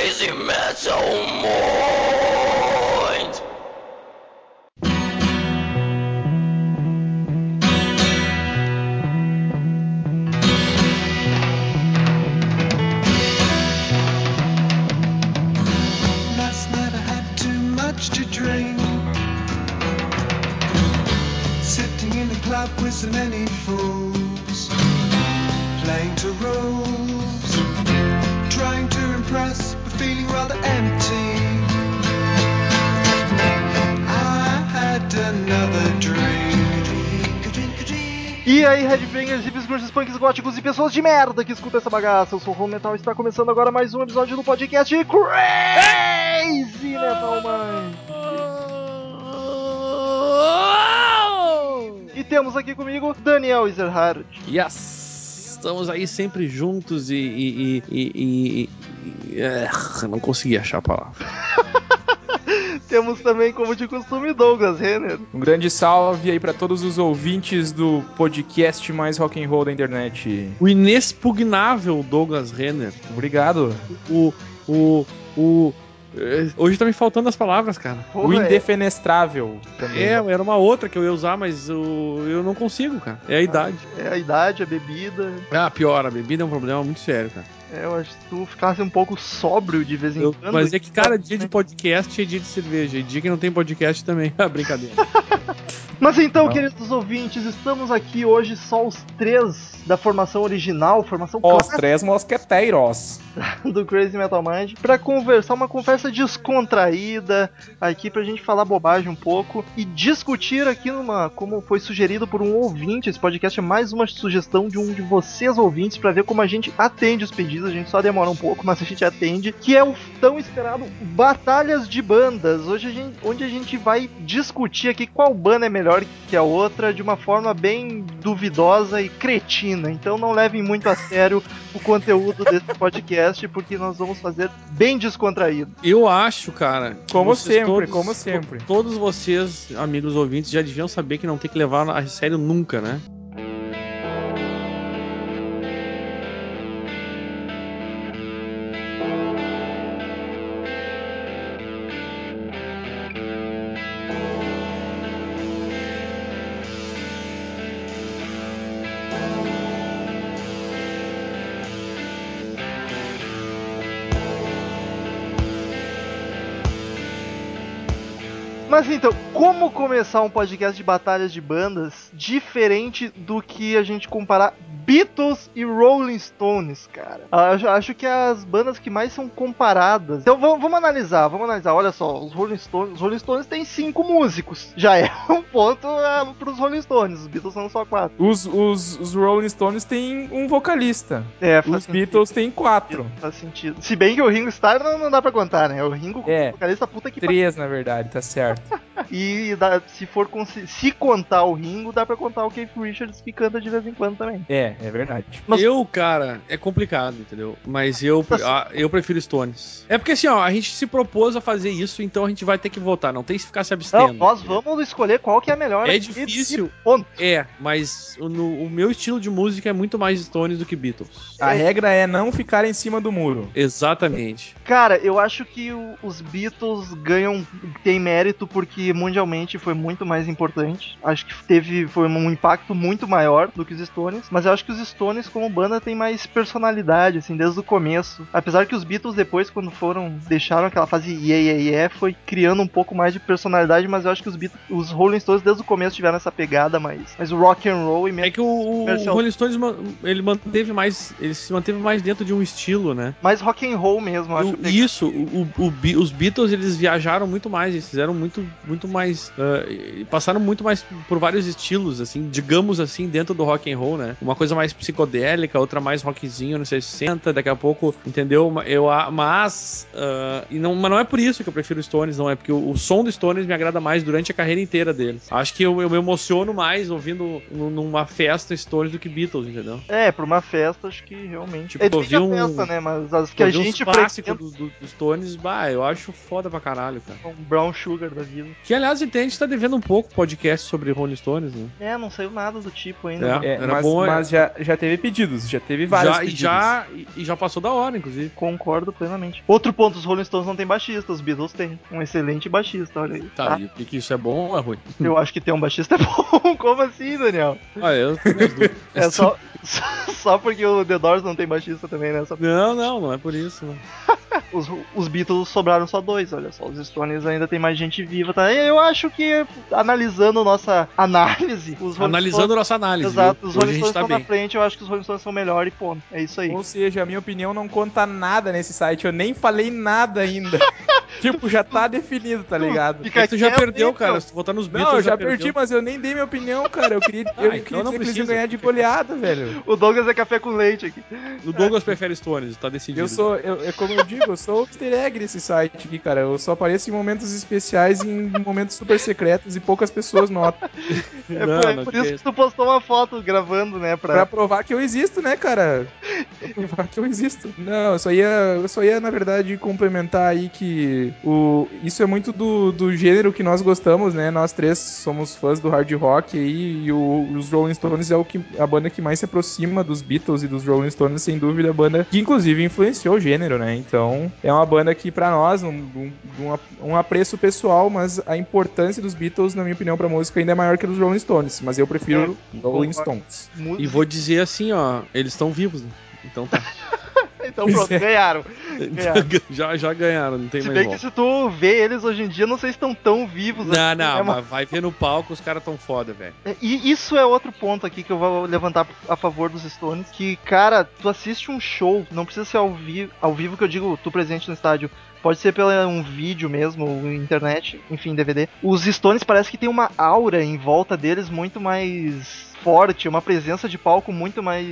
crazy metal mind. E pessoas de merda que escutam essa bagaça. Eu sou o Home Metal e está começando agora mais um episódio do podcast Crazy Metal Mind. E temos aqui comigo Daniel Ezerhard. Yes! Estamos aí sempre juntos e. e, e, e- e- e- é, não consegui achar a palavra. Temos também, como de costume, Douglas Renner. Um grande salve aí pra todos os ouvintes do podcast mais rock and roll da internet. O inexpugnável Douglas Renner. Obrigado. O. O. O. é, Hoje tá me faltando as palavras, cara. O Porra, é- indefenestrável também. É, era uma outra que eu ia usar, mas eu, eu não consigo, cara. É a idade. É a idade, a bebida. Ah, pior, a bebida é um problema muito sério, cara. É, eu acho que tu ficasse um pouco sóbrio de vez em Eu- quando. mas é que, cara, dia de podcast é dia de cerveja. E dia que não tem podcast também. Ah, brincadeira. Mas então, Não. queridos ouvintes, estamos aqui hoje só os três da formação original, formação Os clássica três mosqueteiros. do Crazy Metal Mind, pra conversar, uma conversa descontraída aqui pra gente falar bobagem um pouco e discutir aqui numa, como foi sugerido por um ouvinte, esse podcast é mais uma sugestão de um de vocês ouvintes pra ver como a gente atende os pedidos, a gente só demora um pouco, mas a gente atende, que é o tão esperado Batalhas de Bandas, hoje a gente, onde a gente vai discutir aqui qual banda é melhor que a outra de uma forma bem duvidosa e cretina, então não levem muito a sério o conteúdo desse podcast, porque nós vamos fazer bem descontraído. Eu acho, cara. Como vocês sempre, como sempre. Todos vocês, amigos ouvintes, já deviam saber que não tem que levar a sério nunca, né? Como começar um podcast de batalhas de bandas diferente do que a gente comparar Beatles e Rolling Stones, cara? Acho, acho que as bandas que mais são comparadas. Então vamos, vamos analisar, vamos analisar. Olha só, os Rolling Stones, os Rolling Stones têm cinco músicos. Já é um ponto é, pros Rolling Stones. Os Beatles são só quatro. Os, os, os Rolling Stones têm um vocalista. É, faz Os sentido. Beatles têm quatro. Faz sentido. Se bem que o Ringo Starr não, não dá pra contar, né? O Ringo É. vocalista puta que Três, na verdade, tá certo. E dá- se for se contar o Ringo, dá pra contar o Keith Richards que canta de vez em quando também. É, é verdade. Mas- Eu, cara, é complicado, entendeu? Mas eu, ah, eu prefiro Stones. É porque assim, ó, a gente se propôs a fazer isso, então a gente vai ter que votar. Não tem que ficar se Não, abstendo. nós vamos escolher qual que é a melhor. É difícil. É, mas o, no- o meu estilo de música é muito mais Stones do que Beatles. A regra é não ficar em cima do muro. Exatamente. Cara, eu acho que o- os Beatles ganham tem mérito porque mundialmente foi muito mais importante. Acho que teve foi um impacto muito maior do que os Stones, mas eu acho que os Stones como banda tem mais personalidade assim desde o começo. Apesar que os Beatles depois quando foram deixaram aquela fase yeah, yeah, yeah, foi criando um pouco mais de personalidade, mas eu acho que os Beatles, os Rolling Stones desde o começo tiveram essa pegada mais, mais rock and roll e É meio que o, o. Rolling Stones ele manteve mais, ele se manteve mais dentro de um estilo, né? mais rock and roll mesmo, eu acho. Isso, o, o os Beatles eles viajaram muito mais, eles fizeram muito, muito mais, e passaram muito mais por vários estilos, assim, digamos assim, dentro do rock and roll, né? Uma coisa mais psicodélica, outra mais rockzinho nos 60, daqui a pouco, entendeu? Eu, a- mas, ah, e não, mas não é por isso que eu prefiro Stones, não é porque o, o som do Stones me agrada mais durante a carreira inteira deles. Acho que eu, eu me emociono mais ouvindo num- numa festa Stones do que Beatles, entendeu? É, pra uma festa, acho que realmente. Tipo, é eu vi a um- festa, né? Mas as que a gente clássicos frequenta do, do, dos Stones, bah, eu acho foda pra caralho, cara. um Brown Sugar da vida. Que aliás, a gente tá devendo um pouco podcast sobre Rolling Stones, né? É, não saiu nada do tipo ainda. É. É, Era mas, bom, é. mas já, já teve pedidos, já teve vários Já, e pedidos. já, e- já passou da hora, inclusive. Concordo plenamente. Outro ponto, os Rolling Stones não tem baixista, os Beatles têm. Um excelente baixista, olha aí. Tá, e o que, que isso é bom ou é ruim? Eu acho que ter um baixista é bom. Como assim, Daniel? Ah, eu. É só, só porque o The Doors não tem baixista também, né? Só- Não, não, não é por isso. Não. Os, os Beatles sobraram só dois, olha só. Os Stones ainda tem mais gente viva, tá? Eu acho que, analisando nossa análise, os Rolling Analisando nossa análise. Exato, os Hoje Rolling a gente Stones tá estão na bem. Frente, eu acho que os Rolling Stones são melhor e ponto. É isso aí. Ou seja, a minha opinião não conta nada nesse site, eu nem falei nada ainda. tipo, já tá definido, tá ligado? Fica que tu já quieto, perdeu, cara. Se tu votar nos Beatles, Não, eu já perdeu. perdi, mas eu nem dei minha opinião, cara. Eu queria, Ah, eu então queria não que precisa. ganhar de goleada, velho. O Douglas é café com leite aqui. O Douglas prefere Stones, tá decidido. Eu sou, eu, é como eu digo, eu sou o easter egg nesse site aqui, cara. Eu só apareço em momentos especiais, em momentos super secretos e poucas pessoas notam. É Não, por, não por isso que tu postou uma foto gravando, né? Pra... Pra provar que eu existo, né, cara? Pra provar que eu existo. Não, eu só ia, eu só ia na verdade, complementar aí que o, isso é muito do, do gênero que nós gostamos, né? Nós três somos fãs do hard rock aí, e o- os Rolling Stones é o que, a banda que mais se aproxima dos Beatles e dos Rolling Stones, sem dúvida, a banda que inclusive influenciou o gênero, né? Então, é uma banda que pra nós, um, um, um ap- um apreço pessoal, mas a importância dos Beatles, na minha opinião, pra música ainda é maior que a dos Rolling Stones. Mas eu prefiro Rolling concordo. Stones. E vou dizer assim, ó, eles estão vivos, né? Então tá. Então pronto, é. ganharam. ganharam. já, já ganharam, não tem Se mais bem que volta. se tu vê eles hoje em dia, não sei se estão tão vivos Não, assim, não, né, mas vai ver no palco, os caras tão foda, velho. É, E isso é outro ponto aqui que eu vou levantar a favor dos Stones. Que, cara, tu assiste um show, não precisa ser ao, vi ao vivo que eu digo, tu presente no estádio. Pode ser pelo um vídeo mesmo, ou internet, enfim, DVD. Os Stones parece que tem uma aura em volta deles muito mais forte, uma presença de palco muito mais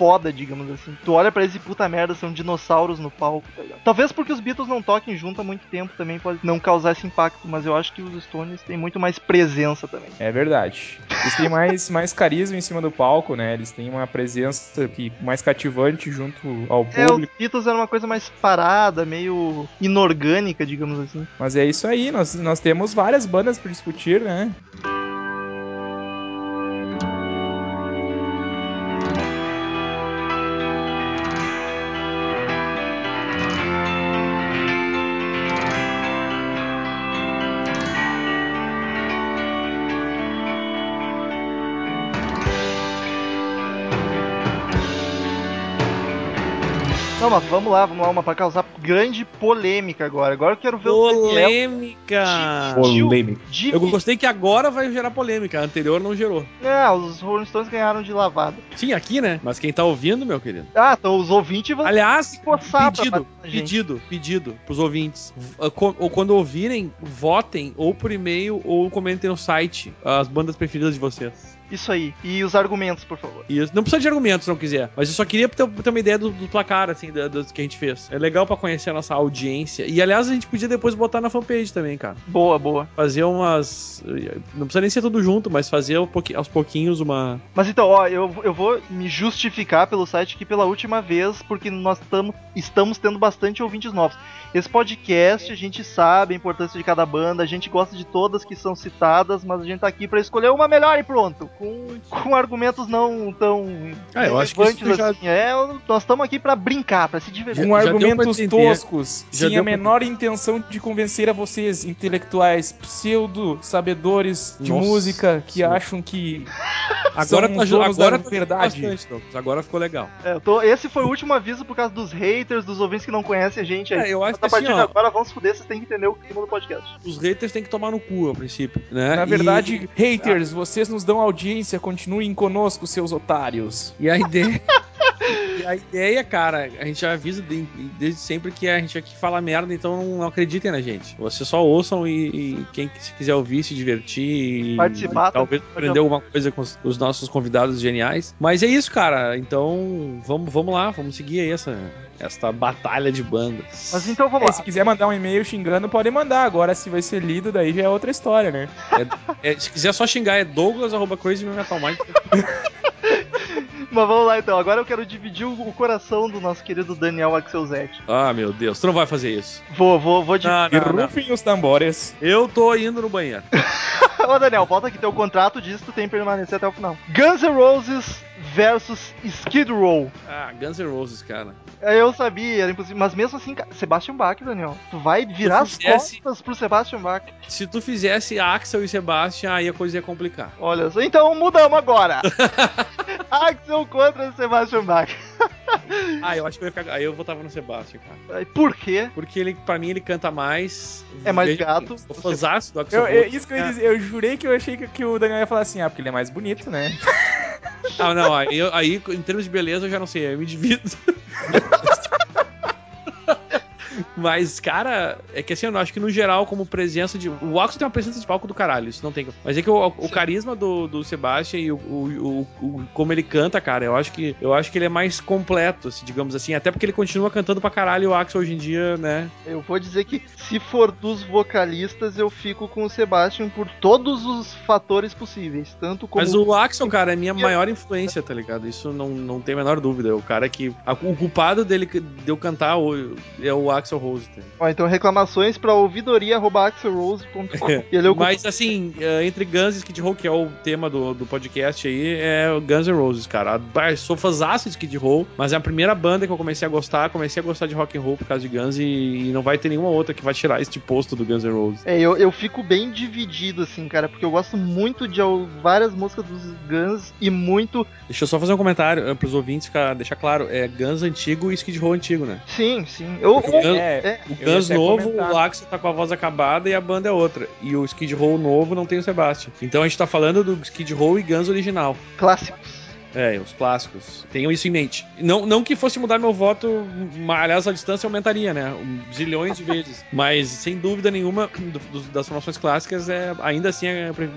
foda, digamos assim. Tu olha pra eles e puta merda, são dinossauros no palco, tá ligado? Talvez porque os Beatles não toquem junto há muito tempo também pode não causar esse impacto, mas eu acho que os Stones têm muito mais presença também. É verdade. Eles têm mais, mais carisma em cima do palco, né? Eles têm uma presença que, mais cativante junto ao É, os público. Beatles era uma coisa mais parada, meio inorgânica, digamos assim. Mas é isso aí, nós, nós temos várias bandas pra discutir, né? Não, mas vamos lá, vamos lá, uma pra causar grande polêmica agora. Agora eu quero ver o Daniel Polêmica! Polêmico. de... Eu gostei que agora vai gerar polêmica, a anterior não gerou. Ah, os Rolling Stones ganharam de lavada. Sim, aqui, né? Mas quem tá ouvindo, meu querido. Ah, então os ouvintes vão Aliás, se coçar pedido, pedido, pedido pros ouvintes. Co- Ou quando ouvirem, votem ou por e-mail ou comentem no site as bandas preferidas de vocês. Isso aí. E os argumentos, por favor. E não precisa de argumentos se não quiser. Mas eu só queria ter, ter uma ideia do, do placar, assim, da- das que a gente fez. É legal pra conhecer a nossa audiência. E aliás, a gente podia depois botar na fanpage também, cara. Boa, boa. Fazer umas. Não precisa nem ser tudo junto, mas fazer aos pouquinhos uma. Mas então, ó, eu, eu vou me justificar pelo site aqui pela última vez, porque nós tamo, estamos tendo bastante ouvintes novos. Esse podcast, a gente sabe a importância de cada banda, a gente gosta de todas que são citadas, mas a gente tá aqui pra escolher uma melhor e pronto. Com, com argumentos não tão Ah, eu acho que isso já- assim. É, nós estamos aqui pra brincar, pra se divertir. Com já pra argumentos toscos, Já sem a pra- menor intenção de convencer a vocês, intelectuais pseudo-sabedores de Nossa música, que Senhora. acham que Agora são tá, agora da tá verdade. bastante. Agora ficou legal. É, tô- esse foi o último aviso por causa dos haters, dos ouvintes que não conhecem a gente. aí. É, eu acho Mas a que assim, partir de ó, agora, vamos fuder, vocês têm que entender o clima do podcast. os haters têm que tomar no cu, a princípio, né? Na E- verdade, haters, vocês nos dão audiência, continuem conosco, seus otários. E a ideia. a ideia, cara, a gente já avisa de- desde sempre que a gente aqui fala merda, então não acreditem na gente. Vocês só ouçam e, e quem se quiser ouvir, se divertir e Participar talvez aprender alguma coisa com os, os nossos convidados geniais. Mas é isso, cara. Então vamos, vamos lá, vamos seguir aí essa, essa batalha de bandas. Mas então vamos É, lá. se quiser mandar um e-mail xingando, pode mandar. Agora, se vai ser lido, daí já é outra história, né? É, se quiser só xingar, é douglas.crazymetalmind. Mas vamos lá então. Agora eu quero dividir o coração do nosso querido Daniel Axelzetti. Ah, meu Deus, tu não vai fazer isso. Vou, vou, vou dividir. Não, E não, não. rufem os tambores. Eu tô indo no banheiro. Ô Daniel, volta aqui. Teu contrato diz que tu tem que permanecer até o final. Guns N' Roses versus Skid Row. Ah, Guns N' Roses, cara. Eu sabia, era impossível. Mas mesmo assim, Sebastian Bach, Daniel. Tu vai virar as fizesse- costas pro Sebastian Bach. Se tu fizesse Axel e Sebastian, aí a coisa ia complicar. Olha só. Então mudamos agora. Axel contra Sebastian Bach. Ah, eu acho que eu ia ficar. Aí eu votava no Sebastian, cara. Por quê? Porque ele, pra mim, ele canta mais. É mais gato. Sou fãzaço do Axel Eu, eu- isso que eu ia dizer, eu jurei que eu achei que, que o Daniel ia falar assim, ah, porque ele é mais bonito, né? Ah, não, aí, eu- aí, em termos de beleza, eu já não sei, eu me divido. Mas, cara, é que assim, eu acho que no geral, como presença de. O Axel tem uma presença de palco do caralho, isso não tem. Mas é que o, o carisma do, do Sebastian e o, o- o- como ele canta, cara, eu acho que eu acho que ele é mais completo, assim, digamos assim. Até porque ele continua cantando pra caralho o Axel hoje em dia, né? Eu vou dizer que se for dos vocalistas, eu fico com o Sebastian por todos os fatores possíveis. Tanto como. Mas o Axel, cara, é minha maior influência, tá ligado? Isso não, não tem a menor dúvida. É o cara que. a- o culpado dele de eu cantar é o Axel Rose. Tá? Ó, então reclamações pra ouvidoria.axelrose.com. E é Mas assim, eh, entre Guns e Skid Row, que é o tema do, do podcast aí, é o Guns N' Roses, cara. Ah, Sou fãzaço de Skid Row, mas é a primeira banda que eu comecei a gostar. Comecei a gostar de rock and roll por causa de Guns e, e não vai ter nenhuma outra que vai tirar este posto do Guns N' Roses. É, eu, eu fico bem dividido, assim, cara, porque eu gosto muito de várias músicas dos Guns e muito. Deixa eu só fazer um comentário eh, pros ouvintes ficar, deixar claro. É Guns antigo e Skid Row antigo, né? Sim, sim. Eu, O Guns, é, o eu ia Guns novo, comentar. o Axel tá com a voz acabada e a banda é outra. E o Skid Row novo não tem o Sebastian. Então a gente tá falando do Skid Row e Guns original. clássicos. É, os clássicos. Tenham isso em mente. Não, não que fosse mudar meu voto, mas, aliás, a distância aumentaria, né? Um zilhões de vezes. Mas, sem dúvida nenhuma, do- do- das formações clássicas, é, ainda assim, é pre-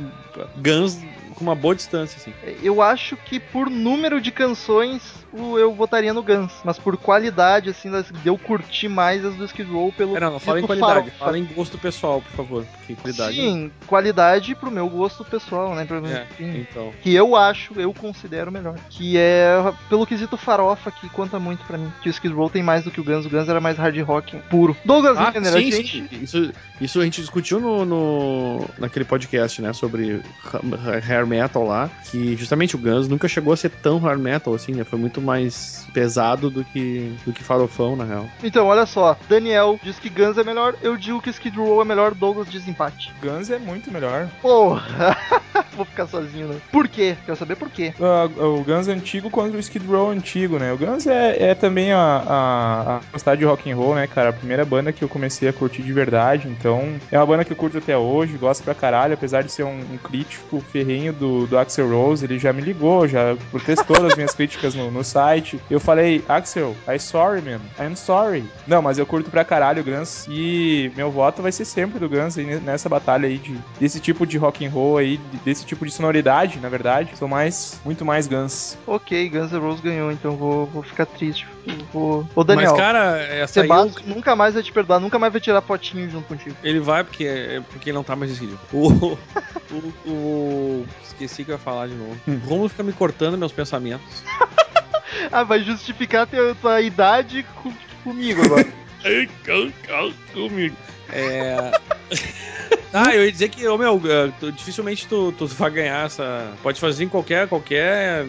Guns com uma boa distância, assim. Eu acho que por número de canções eu votaria no Guns, mas por qualidade, assim, eu curtir mais as do Skid Row pelo. É, não, não, fala em qualidade. farofa. Fala em gosto pessoal, por favor. Porque qualidade... Sim, qualidade pro meu gosto pessoal, né? Pra, É, enfim, então. que eu acho, eu considero melhor. Que é pelo quesito farofa que conta muito pra mim. Que o Skid Row tem mais do que o Guns. O Guns era mais hard rock puro. Douglas Ah, a sim, gente. sim. Isso, isso a gente discutiu no, no- naquele podcast, né? Sobre ha- hair metal lá. Que justamente o Guns nunca chegou a ser tão hair metal assim, né? Foi muito mais pesado do que, do que farofão, na real. Então, olha só. Daniel diz que Guns é melhor. Eu digo que Skid Row é melhor. Douglas diz empate. Guns é muito melhor. Porra! Vou ficar sozinho, né? Por quê? Quero saber por quê. Ah, o Guns antigo contra o Skid Row antigo, né? O Guns é, é também a, a, a gostar de rock and roll, né, cara? A primeira banda que eu comecei a curtir de verdade, então é uma banda que eu curto até hoje, gosto pra caralho, apesar de ser um, um crítico ferrenho do, do Axel Rose, ele já me ligou, já protestou as minhas críticas no, no site. Eu falei, Axel, I'm sorry, man, I'm sorry. Não, mas eu curto pra caralho o Guns e meu voto vai ser sempre do Guns nessa batalha aí de, desse tipo de rock and roll aí, desse tipo de sonoridade, na verdade. Sou mais, muito mais Guns. Ok, Guns N' Roses ganhou, então vou, vou ficar triste. Ô, Daniel. Mas, cara, essa aí, Sebastião nunca mais vai te perdoar, nunca mais vai tirar fotinho junto contigo. ele vai porque, porque ele não tá mais decidido. O, o, o- Esqueci que eu ia falar de novo. O Romulo fica me cortando meus pensamentos. Ah, vai justificar tua, tua idade com- comigo agora. Comigo. É. Ah, eu ia dizer que, ô meu, eh, dificilmente tu, tu vai ganhar essa. Pode fazer em qualquer, qualquer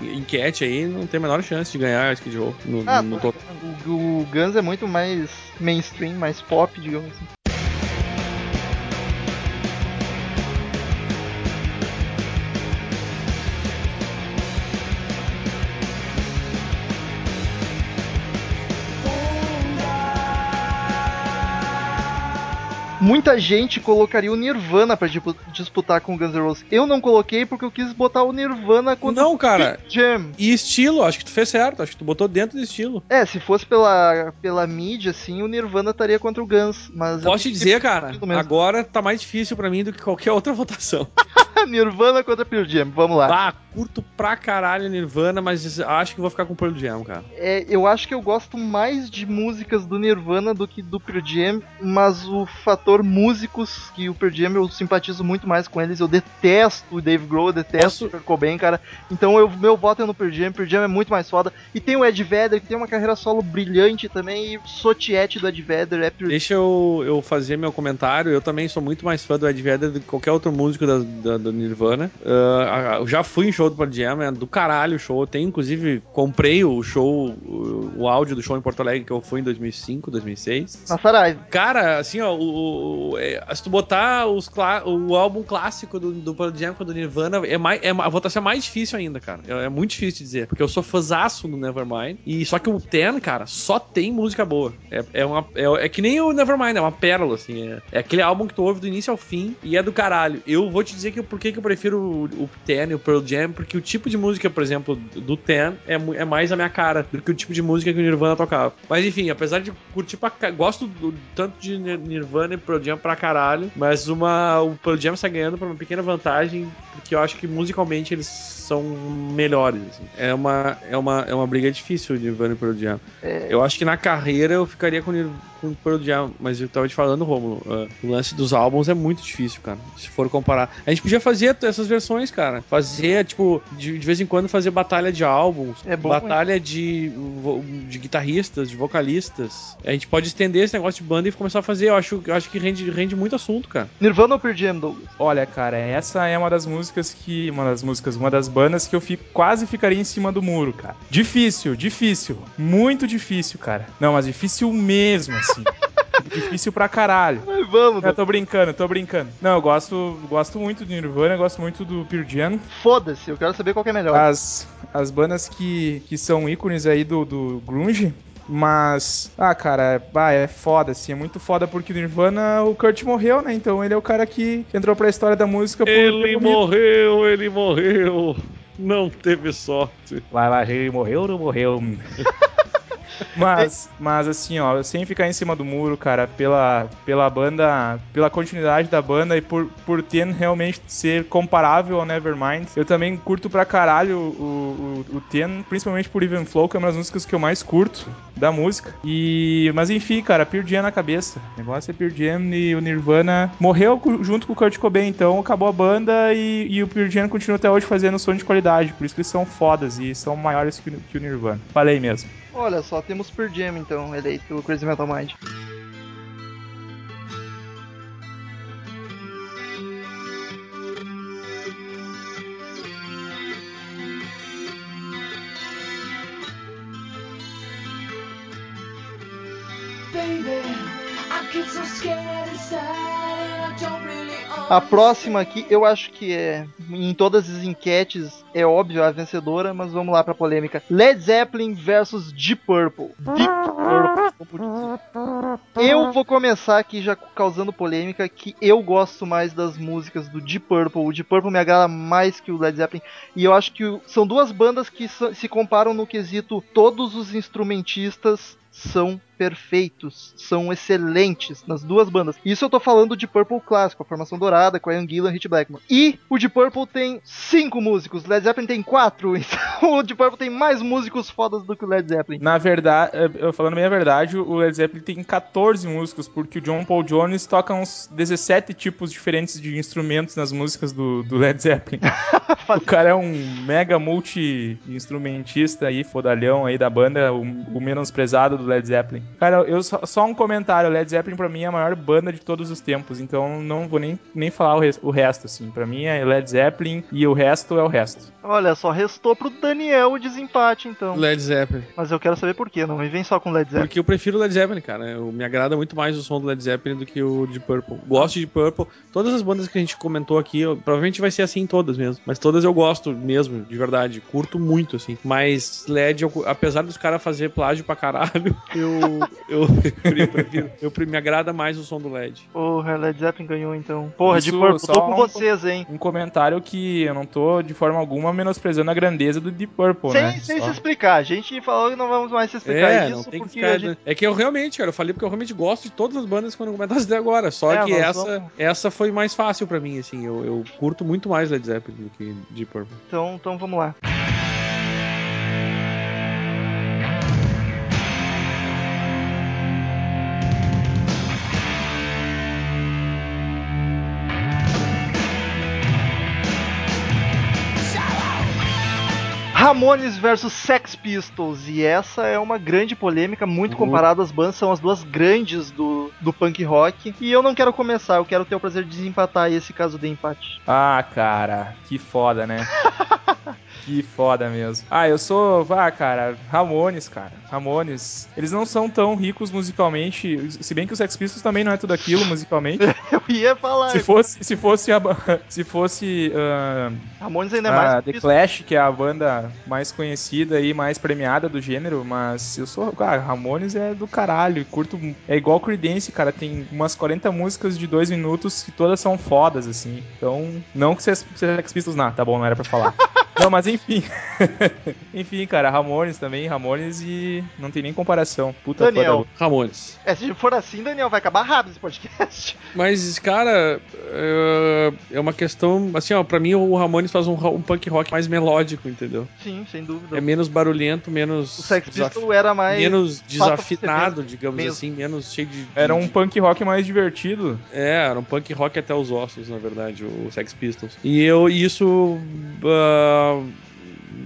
enquete aí, não tem a menor chance de ganhar Skid Row no, Ah, no o, o Guns é muito mais mainstream, mais pop, digamos assim. Muita gente colocaria o Nirvana pra tipo, disputar com o Guns N' Roses. Eu não coloquei porque eu quis botar o Nirvana contra Não, cara. o Jam. E estilo, acho que tu fez certo, acho que tu botou dentro do estilo. É, se fosse pela, pela mídia, assim, o Nirvana estaria contra o Guns. Mas Posso te dizer, cara, agora tá mais difícil pra mim do que qualquer outra votação. Nirvana contra Pearl Jam, vamos lá. Ah, curto pra caralho Nirvana, mas acho que vou ficar com o Pearl Jam, cara. É, eu acho que eu gosto mais de músicas do Nirvana do que do Pearl Jam, mas o fator músicos, que o Pearl Jam eu simpatizo muito mais com eles, eu detesto o Dave Grohl, eu detesto Posso- o Kurt Cobain, cara. Então eu, meu voto é no Pearl Jam, Pearl Jam é muito mais foda. E tem o Ed Vedder, que tem uma carreira solo brilhante também, e sou tiete do Ed Vedder, é Pearl Deixa eu, eu fazer meu comentário. Eu também sou muito mais fã do Ed Vedder do que qualquer outro músico da, da- do Nirvana. Eu já fui em show do Pearl Jam, é do caralho o show. Tenho, inclusive, comprei o show, o, o áudio do show em Porto Alegre que eu fui em 2005, 2006. na Saraiva. Cara, assim, ó, o, o- é, se tu botar os o álbum clássico do, do Pearl Jam com o do Nirvana, é mais, é, a votação é mais difícil ainda, cara. É, é muito difícil de dizer, porque eu sou fãzaço do Nevermind. E só que o Ten, cara, só tem música boa. É, é, uma, é, é que nem o Nevermind, é uma pérola, assim. É, é aquele álbum que tu ouve do início ao fim e é do caralho. Eu vou te dizer que por que que eu prefiro o, o Ten e o Pearl Jam, porque o tipo de música, por exemplo, do Ten é, é mais a minha cara do que o tipo de música que o Nirvana tocava. Mas enfim, apesar de curtir pra Gosto do- tanto de Nir- Nirvana e Pearl Jam pra caralho, mas uma, o Pearl Jam está ganhando por uma pequena vantagem, porque eu acho que musicalmente eles são melhores. assim. É, uma, é, uma, é uma briga difícil, Nirvana e Pearl Jam. É, Eu acho que na carreira eu ficaria com, com Pearl Jam, mas eu tava te falando, Romulo, ah, o lance dos álbuns é muito difícil, cara. Se for comparar. A gente podia fazer t- essas versões, cara. Fazer, tipo, de, de vez em quando fazer batalha de álbuns, É bom, batalha de, vo- de guitarristas, de vocalistas. A gente pode estender esse negócio de banda e começar a fazer. Eu acho, eu acho que rende, rende muito assunto, cara. Nirvana ou Pearl Jam, Douglas? Olha, cara, essa é uma das músicas que. Uma das músicas, uma das bandas que eu fico, quase ficaria em cima do muro, cara. Difícil, difícil. Muito difícil, cara. Não, mas difícil mesmo, assim. difícil pra caralho. Ai, vamos, Eu tô brincando, tô brincando. Não, eu gosto, gosto muito do Nirvana, eu gosto muito do Pearl Jam. foda-se, eu quero saber qual que é melhor. As, as bandas que, que são ícones aí do, do grunge. Mas, ah, cara, bah, é foda, assim, é muito foda porque o Nirvana, o Kurt morreu, né? Então ele é o cara que entrou pra história da música por comido. morreu, ele morreu. Não teve sorte. Vai lá, ele morreu ou não morreu? Mas, mas assim, ó, sem ficar em cima do muro, cara, pela, pela banda, pela continuidade da banda e por, por Ten realmente ser comparável ao Nevermind, eu também curto pra caralho o, o, o Ten, principalmente por Even Flow, que é uma das músicas que eu mais curto da música. E, mas enfim, cara, Pearl Jam na cabeça. O negócio é Pearl Jam e o Nirvana morreu junto com o Kurt Cobain, então acabou a banda e, e o Pearl Jam continua até hoje fazendo som de qualidade, por isso que eles são fodas e são maiores que, que o Nirvana. Falei mesmo. Olha só, temos Pearl Jam, então, eleito pelo Crazy Metal Mind. Baby, I get so scared inside A próxima aqui, eu acho que é. Em todas as enquetes, é óbvio a vencedora, mas vamos lá pra polêmica. Led Zeppelin versus Deep Purple. Deep Purple. Eu vou começar aqui já causando polêmica, que eu gosto mais das músicas do Deep Purple. O Deep Purple me agrada mais que o Led Zeppelin. E eu acho que são duas bandas que se comparam no quesito todos os instrumentistas são perfeitos, são excelentes nas duas bandas. Isso eu tô falando de Purple clássico, a formação dourada com a Ian Gillan e Hit Blackmore. E o de Purple tem cinco músicos, Led Zeppelin tem quatro, então o de Purple tem mais músicos fodas do que o Led Zeppelin. Na verdade, eh, eu falando bem a verdade, o Led Zeppelin tem 14 músicos, porque o John Paul Jones toca uns 17 tipos diferentes de instrumentos nas músicas do, do Led Zeppelin. o cara é um mega multi-instrumentista aí, fodalhão aí da banda, o, o menosprezado do Led Zeppelin. Cara, eu só, só um comentário, o Led Zeppelin pra mim é a maior banda de todos os tempos, então não vou nem, nem falar o, res- o resto, assim. Pra mim é Led Zeppelin e o resto é o resto. Olha só, restou pro Daniel o desempate então. Led Zeppelin. Mas eu quero saber por quê, não me vem só com Led Zeppelin. Porque eu prefiro o Led Zeppelin, cara. Eu, me agrada muito mais o som do Led Zeppelin do que o de Purple. Gosto de Purple. Todas as bandas que a gente comentou aqui, eu- provavelmente vai ser assim em todas mesmo. Mas todas eu gosto mesmo, de verdade. Curto muito, assim. Mas Led, eu- apesar dos caras fazer plágio pra caralho, barulho, eu, eu, eu prefiro. Eu, me agrada mais o som do LED. Porra, Led Zeppelin ganhou então. Porra, de Isso, Purple, só tô com um- vocês, hein? Um comentário que eu não tô de forma alguma menosprezando a grandeza do Deep Purple, sem né? sem Só- se explicar. A gente falou que não vamos mais se explicar É, isso não tem que porque ficar. a gente... É que eu realmente, cara, eu falei porque eu realmente gosto de todas as bandas que foram comentadas até agora. Só É, que essa, vamos- essa foi mais fácil pra mim, assim. Eu, eu curto muito mais Led Zeppelin do que Deep Purple. Então, então vamos lá. Ramones versus Sex Pistols. E essa é uma grande polêmica, muito Uhum. comparada às bandas, são as duas grandes do, do punk rock. E eu não quero começar, eu quero ter o prazer de desempatar esse caso de empate. Ah, cara, que foda, né? que foda mesmo. Ah, eu sou. Ah, cara, Ramones, cara. Ramones. Eles não são tão ricos musicalmente. Se bem que o Sex Pistols também não é tudo aquilo musicalmente. Eu ia falar, se fosse. Se fosse. A, se fosse. ah, Ramones ainda é a mais. The que Pistols. Clash, que é a banda mais conhecida e mais premiada do gênero, mas eu sou. Cara, Ramones é do caralho. Curto. É igual Creedence, cara. Tem umas 40 músicas de dois minutos que todas são fodas, assim. Então, não que Sex Sex Pistols, não, tá bom, não era pra falar. Não, mas enfim. enfim, cara, Ramones também, Ramones e não tem nem comparação. Puta Daniel. foda. Ramones. É, se for assim, Daniel, vai acabar rápido esse podcast. Mas, cara, é- é uma questão. Assim, ó, pra mim o Ramones faz um, um punk rock mais melódico, entendeu? Sim, sem dúvida. É menos barulhento, menos. O Sex desaf- Pistols era mais. Menos desafinado, digamos mesmo. assim, menos cheio de. Era um punk rock mais divertido. É, era um punk rock até os ossos, na verdade, o Sex Pistols. E eu, e isso ah,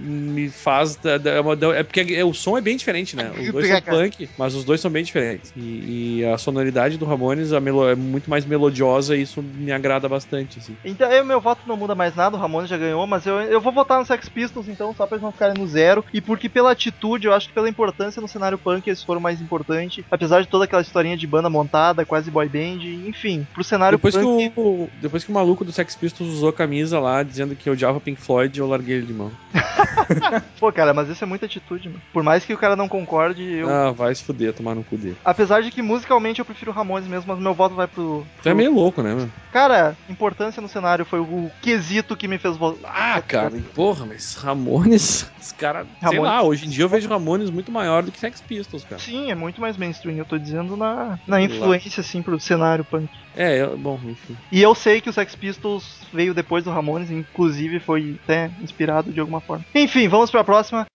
me faz. da- da- é uma- da- É porque é- o som é bem diferente, né? Os dois são punk, mas os dois são bem diferentes. E, e a sonoridade do Ramones melo- é muito mais melodiosa e isso me agrada bastante, assim. Então, eu, meu voto não muda mais nada, o Ramones já ganhou, mas eu, eu vou votar no Sex Pistols, então, só pra eles não ficarem no zero. E porque pela atitude, eu acho que pela importância no cenário punk, eles foram mais importantes. Apesar de toda aquela historinha de banda montada, quase boy band, enfim, pro cenário Depois que, punk. o, depois que o maluco do Sex Pistols usou a camisa lá dizendo que odiava Pink Floyd, eu larguei ele de mão. Pô, cara, mas isso é muita atitude, mano. Por mais que o cara não concorde, eu. Ah, vai se fuder, tomar no cu dele. Apesar de que musicalmente eu prefiro o Ramones mesmo, mas meu voto vai pro. Tu é meio louco, né, meu? Cara, importância no cenário foi o quesito que me fez votar. Ah, cara, porra, mas Ramones, os caras, sei lá, hoje em dia eu vejo Ramones muito maior do que Sex Pistols, cara. Sim, é muito mais mainstream, eu tô dizendo na, na influência, assim, pro cenário punk. É, eu- bom, enfim. E eu sei que o Sex Pistols veio depois do Ramones, inclusive foi até inspirado de alguma forma. Enfim, vamos pra próxima.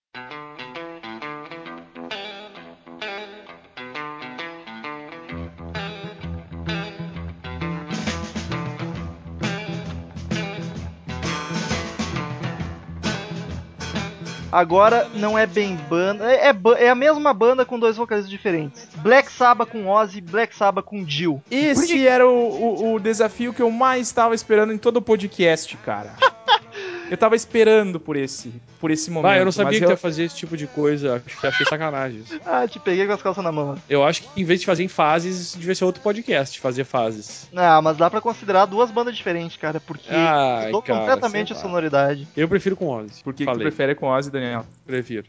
Agora não é bem banda, é, é é a mesma banda com dois vocalistas diferentes. Black Sabbath com Ozzy, Black Sabbath com Jill. Esse era o, o, o desafio que eu mais estava esperando em todo o podcast, cara. Eu tava esperando por esse, por esse momento. Bah, eu não sabia que tu ia fazer esse tipo de coisa, acho que achei sacanagem. isso. Ah, te peguei com as calças na mão. Eu acho que em vez de fazer em fases, devia ser outro podcast, fazer fases. Ah, mas dá pra considerar duas bandas diferentes, cara, porque Ai, mudou cara, completamente a sonoridade. Eu prefiro com Ozzy. Por que, que tu prefere com Ozzy, Daniel? prefiro.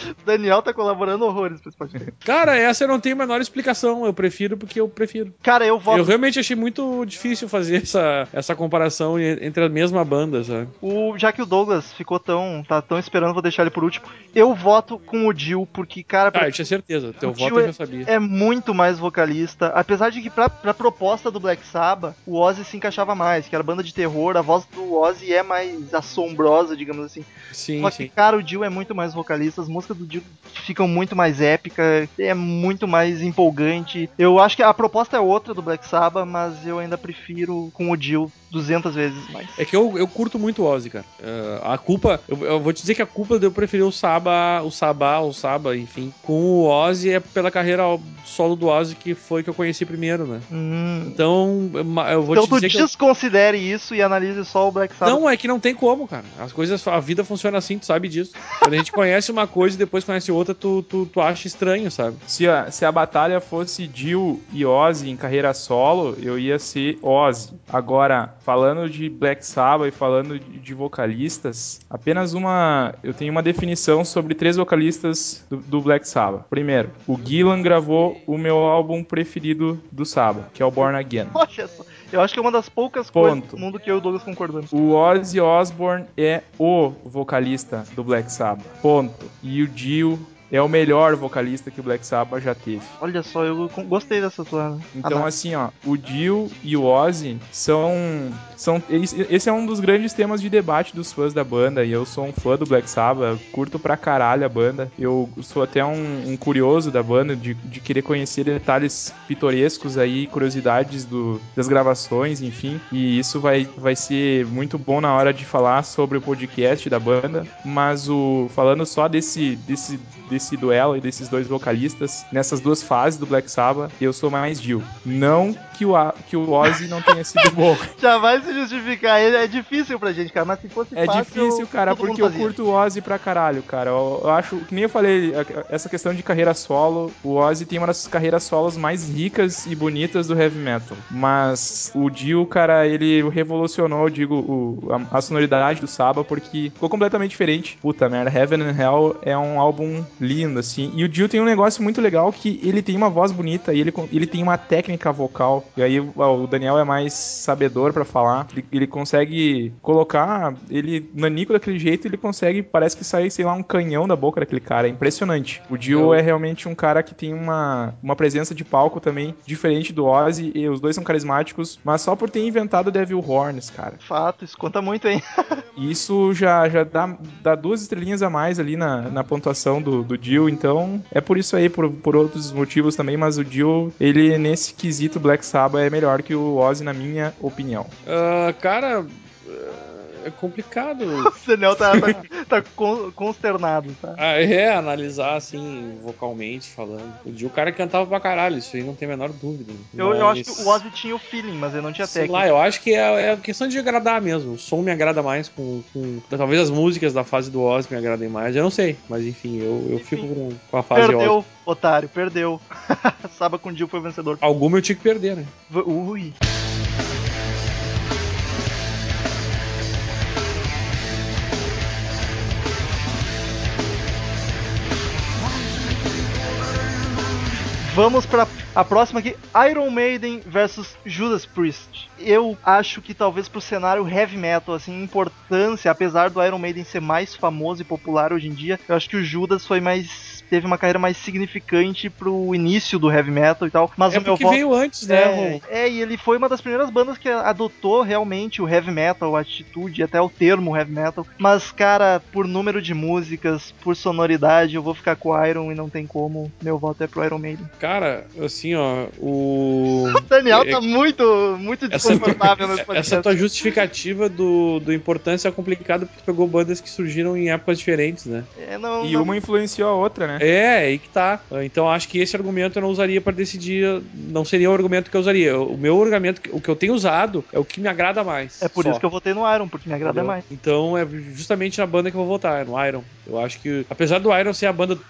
Daniel tá colaborando horrores pra esse podcast. Cara, essa eu não tenho a menor explicação, eu prefiro porque eu prefiro. Cara, eu voto. Eu realmente achei muito difícil fazer essa, essa comparação en- entre a mesma banda, sabe? O, já que o Douglas ficou tão. tá tão esperando, vou deixar ele por último. Eu voto com o Jill, porque, cara, Ah, eu tinha certeza. Teu voto eu já sabia. é muito mais vocalista. Apesar de que pra, pra proposta do Black Sabbath, o Ozzy se encaixava mais, que era banda de terror, a voz do Ozzy é mais assombrosa, digamos assim. Sim, Só que, sim. cara, o Jill é muito mais vocalista, as músicas do Jill ficam muito mais épicas, é muito mais empolgante. Eu acho que a proposta é outra do Black Sabbath, mas eu ainda prefiro com o Jill 200 vezes mais. É que eu, eu curto muito o Ozzy, cara. É, a culpa, eu, eu vou te dizer que a culpa de eu preferir o Saba, o Sabá, o Saba, enfim, com o Ozzy é pela carreira solo do Ozzy que foi que eu conheci primeiro, né? Hum. Então, eu- eu vou Então te tu dizer que eu- desconsidere isso e analise só o Black Sabbath. Não, é que não tem como, cara. As coisas, a vida funciona assim, tu sabe disso. Quando a gente conhece uma coisa e depois conhece outra, tu, tu, tu acha estranho, sabe? Se a, se a batalha fosse Jill e Ozzy em carreira solo, eu ia ser Ozzy. Agora, falando de Black Sabbath e falando de, de vocalistas, apenas uma. Eu tenho uma definição sobre três vocalistas do, do Black Sabbath. Primeiro, o Gillan gravou o meu álbum preferido do Sabbath, que é o Born Again. Só. Eu acho que é uma das poucas Ponto. coisas do mundo que eu e o Douglas concordamos. O Ozzy Osbourne é o vocalista do Black Sabbath. Ponto. E o Dio é o melhor vocalista que o Black Sabbath já teve. Olha só, eu gostei dessa tua. Então, análise. assim, ó, o Dio e o Ozzy são. são esse esse é um dos grandes temas de debate dos fãs da banda. E eu sou um fã do Black Sabbath, curto pra caralho a banda. Eu sou até um, um curioso da banda, de, de querer conhecer detalhes pitorescos aí, curiosidades do, das gravações, enfim. E isso vai, vai ser muito bom na hora de falar sobre o podcast da banda. Mas o falando só desse, desse, desse duelo e desses dois vocalistas, nessas duas fases do Black Sabbath, eu sou mais Dio. Não que o, A- que o Ozzy não tenha sido bom. Já vai se justificar. É é difícil pra gente, cara. Mas se fosse É fácil. difícil, cara, porque eu curto o Ozzy pra caralho, cara. Eu, eu acho, que nem eu falei, essa questão de carreira solo, o Ozzy tem uma das carreiras solos mais ricas e bonitas do heavy metal. Mas o Dio, cara, ele revolucionou, eu digo, o- a, a sonoridade do Saba, porque ficou completamente diferente. Puta merda, Heaven and Hell é um álbum lindo, assim. E o Dio tem um negócio muito legal que ele tem uma voz bonita e ele, ele tem uma técnica vocal. E aí o Daniel é mais sabedor pra falar. Ele, ele consegue colocar ele nanico daquele jeito, ele consegue, parece que sai, sei lá, um canhão da boca daquele cara. É impressionante. O Dio Eu- é realmente um cara que tem uma, uma presença de palco também diferente do Ozzy. E os dois são carismáticos, mas só por ter inventado o Devil Horns, cara. Fato, isso conta muito, hein? Isso já, já dá, dá duas estrelinhas a mais ali na, na pontuação do, do Dio, então é por isso aí, por, por outros motivos também, mas o Dio, ele nesse quesito Black Sabbath é melhor que o Ozzy, na minha opinião. Ah, cara, é complicado. O Daniel tá, tá, tá con- consternado, tá? Ah, é, analisar assim, vocalmente falando. O Dio, o cara cantava pra caralho, isso aí não tem a menor dúvida. Eu, eu acho Mas, que o Ozzy tinha o feeling, mas ele não tinha Sei técnica. lá, eu acho que é, é questão de agradar mesmo. O som me agrada mais com, com- Talvez as músicas da fase do Ozzy me agradem mais, eu não sei. Mas enfim, eu, eu fico com, com a fase Ozzy. Perdeu, otário, perdeu. Saba com o Dio foi vencedor. Alguma eu tinha que perder, né? Ui. Vamos pra a próxima aqui, Iron Maiden versus Judas Priest. Eu acho que talvez pro cenário heavy metal, assim, importância, apesar do Iron Maiden ser mais famoso e popular hoje em dia, eu acho que o Judas foi mais teve uma carreira mais significante pro início do heavy metal e tal. Mas é o meu voto veio antes, né? é, é, e ele foi uma das primeiras bandas que adotou realmente o heavy metal, a atitude, até o termo heavy metal. Mas, cara, por número de músicas, por sonoridade, eu vou ficar com o Iron e não tem como. Meu voto é pro Iron Maiden. Cara, assim, ó, o. O Daniel É- tá muito, muito Essa, desconfortável nesse podcast. essa tua justificativa do, do importância é complicada porque tu pegou bandas que surgiram em épocas diferentes, né? É, não, E não- uma influenciou a outra, né? É, aí que tá. Então acho que esse argumento eu não usaria pra decidir. Não seria o argumento que eu usaria. O meu argumento, o que eu tenho usado, é o que me agrada mais. É por só. isso que eu votei no Iron, porque me agrada Entendeu? mais. Então é justamente na banda que eu vou votar, é no Iron. Eu acho que, apesar do Iron ser a banda.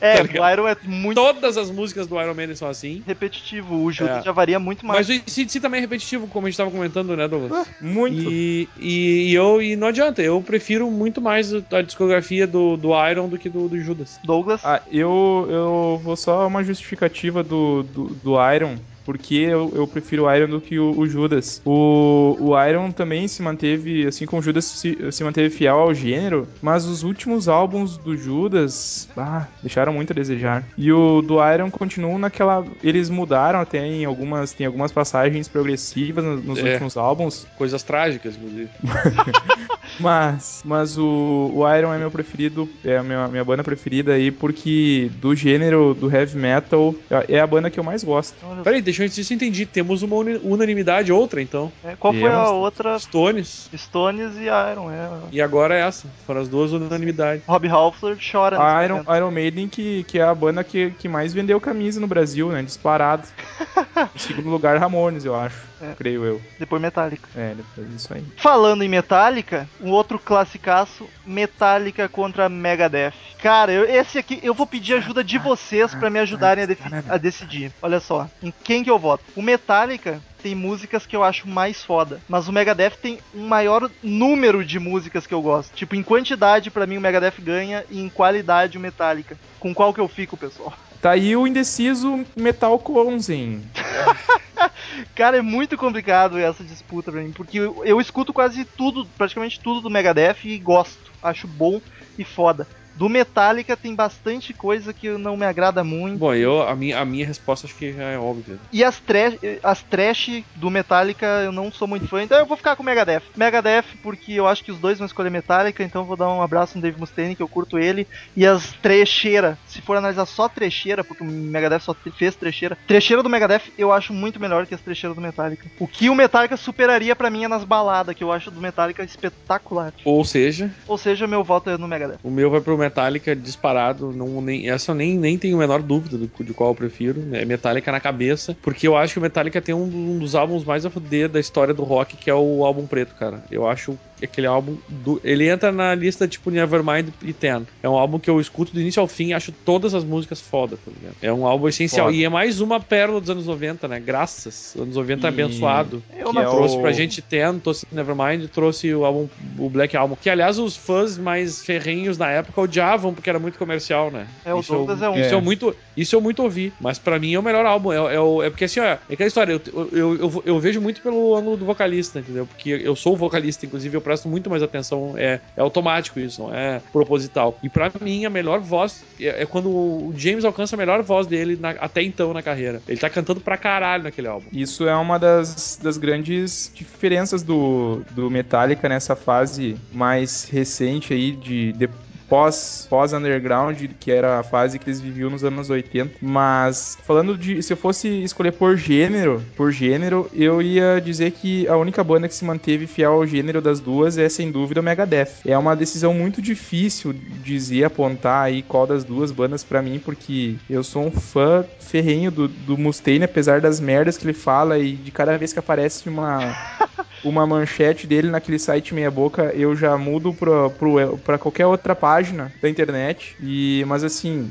É, Tá o Iron é muito Todas as músicas do Iron Maiden são assim. repetitivo. O Judas É. já varia muito mais. Mas o também é repetitivo, como a gente tava comentando, né, Douglas? Muito. E, e, e eu e não adianta, eu prefiro muito mais a discografia do, do Iron do que do, do Judas. Douglas, Ah, eu, eu vou só uma justificativa do, do, do Iron. Porque eu, eu prefiro o Iron do que o, o Judas. O, o Iron também se manteve, assim como o Judas se, se manteve fiel ao gênero, mas os últimos álbuns do Judas ah, deixaram muito a desejar. E o do Iron continuam naquela. Eles mudaram até em algumas. Tem algumas passagens progressivas nos, nos É. últimos álbuns. Coisas trágicas, inclusive. Mas, mas o, o Iron é meu preferido, é a minha, minha banda preferida aí, porque do gênero do heavy metal é a banda que eu mais gosto. Peraí, deixou eu entendi. Temos uma unanimidade, outra então. É, qual foi a outra? Stones. Stones e Iron, é. E agora é essa. Foram as duas unanimidades. Rob Halford chora A Iron, momento. Iron Maiden, que, que é a banda que, que mais vendeu camisa no Brasil, né? Disparado. em segundo lugar, Ramones, eu acho. É. Creio eu. Depois Metallica. É, depois disso aí. Falando em Metallica, um outro classicaço, Metallica contra Megadeth. Cara, eu- esse aqui, eu vou pedir ajuda de vocês pra me ajudarem a, a decidir. Olha só, em quem que eu voto? O Metallica tem músicas que eu acho mais foda, mas o Megadeth tem um maior número de músicas que eu gosto. Tipo, em quantidade pra mim o Megadeth ganha e em qualidade o Metallica. Com qual que eu fico, pessoal? Tá aí o indeciso Metal Conzen. Cara, é muito complicado essa disputa pra mim, porque eu, eu escuto quase tudo, praticamente tudo do Megadeth e gosto. Acho bom e foda. Do Metallica tem bastante coisa que não me agrada muito. Bom, eu, a, minha, a minha resposta acho que já é óbvia. E as, trash, as trash do Metallica eu não sou muito fã, então eu vou ficar com o Megadeth. Megadeth, porque eu acho que os dois vão escolher Metallica, então eu vou dar um abraço no Dave Mustaine, que eu curto ele. E as trecheira, se for analisar só trecheira, porque o Megadeth só fez trecheira, trecheira do Megadeth eu acho muito melhor que as trecheiras do Metallica. O que o Metallica superaria pra mim é nas baladas, que eu acho do Metallica espetacular. Ou seja, Ou seja, meu voto é no Megadeth. o meu vai pro Metallica disparado. Não, nem, essa eu nem, nem tenho a menor dúvida do, de qual eu prefiro. É Metallica na cabeça. Porque eu acho que o Metallica tem um, um dos álbuns mais a fuder da história do rock, que é o álbum preto, cara. Eu acho aquele álbum. do- ele entra na lista tipo Nevermind e Ten. É um álbum que eu escuto do início ao fim e acho todas as músicas foda, tá ligado? É um álbum essencial. Foda. E é mais uma pérola dos anos 90, né? Graças. Anos 90 E- abençoado. Eu Que não é o- Trouxe pra gente Ten, trouxe Nevermind, trouxe o álbum, o Black Album. Que, aliás, os fãs mais ferrenhos na época odiavam porque era muito comercial, né? É, o isso eu, Douglas é um. Isso É. eu muito, isso eu muito ouvi. Mas pra mim é o melhor álbum. É, é, o- é porque assim, ó, é aquela história, eu, eu, eu, eu vejo muito pelo ângulo do vocalista, entendeu? Porque eu sou o vocalista, inclusive, eu presto muito mais atenção. É, é automático isso, não é proposital. E pra mim, a melhor voz é, é quando o James alcança a melhor voz dele na- até então na carreira. Ele tá cantando pra caralho naquele álbum. Isso é uma das, das grandes diferenças do, do Metallica nessa fase mais recente aí de, de pós, pós underground, que era a fase que eles viviam nos anos 80. Mas falando de se eu fosse escolher por gênero, por gênero, eu ia dizer que a única banda que se manteve fiel ao gênero das duas é sem dúvida o Megadeth. É uma decisão muito difícil dizer apontar aí qual das duas bandas pra mim, porque eu sou um fã ferrenho do, do Mustaine, apesar das merdas que ele fala e de cada vez que aparece uma uma manchete dele naquele site meia boca, eu já mudo pra, pro, pra qualquer outra página da internet. E mas assim,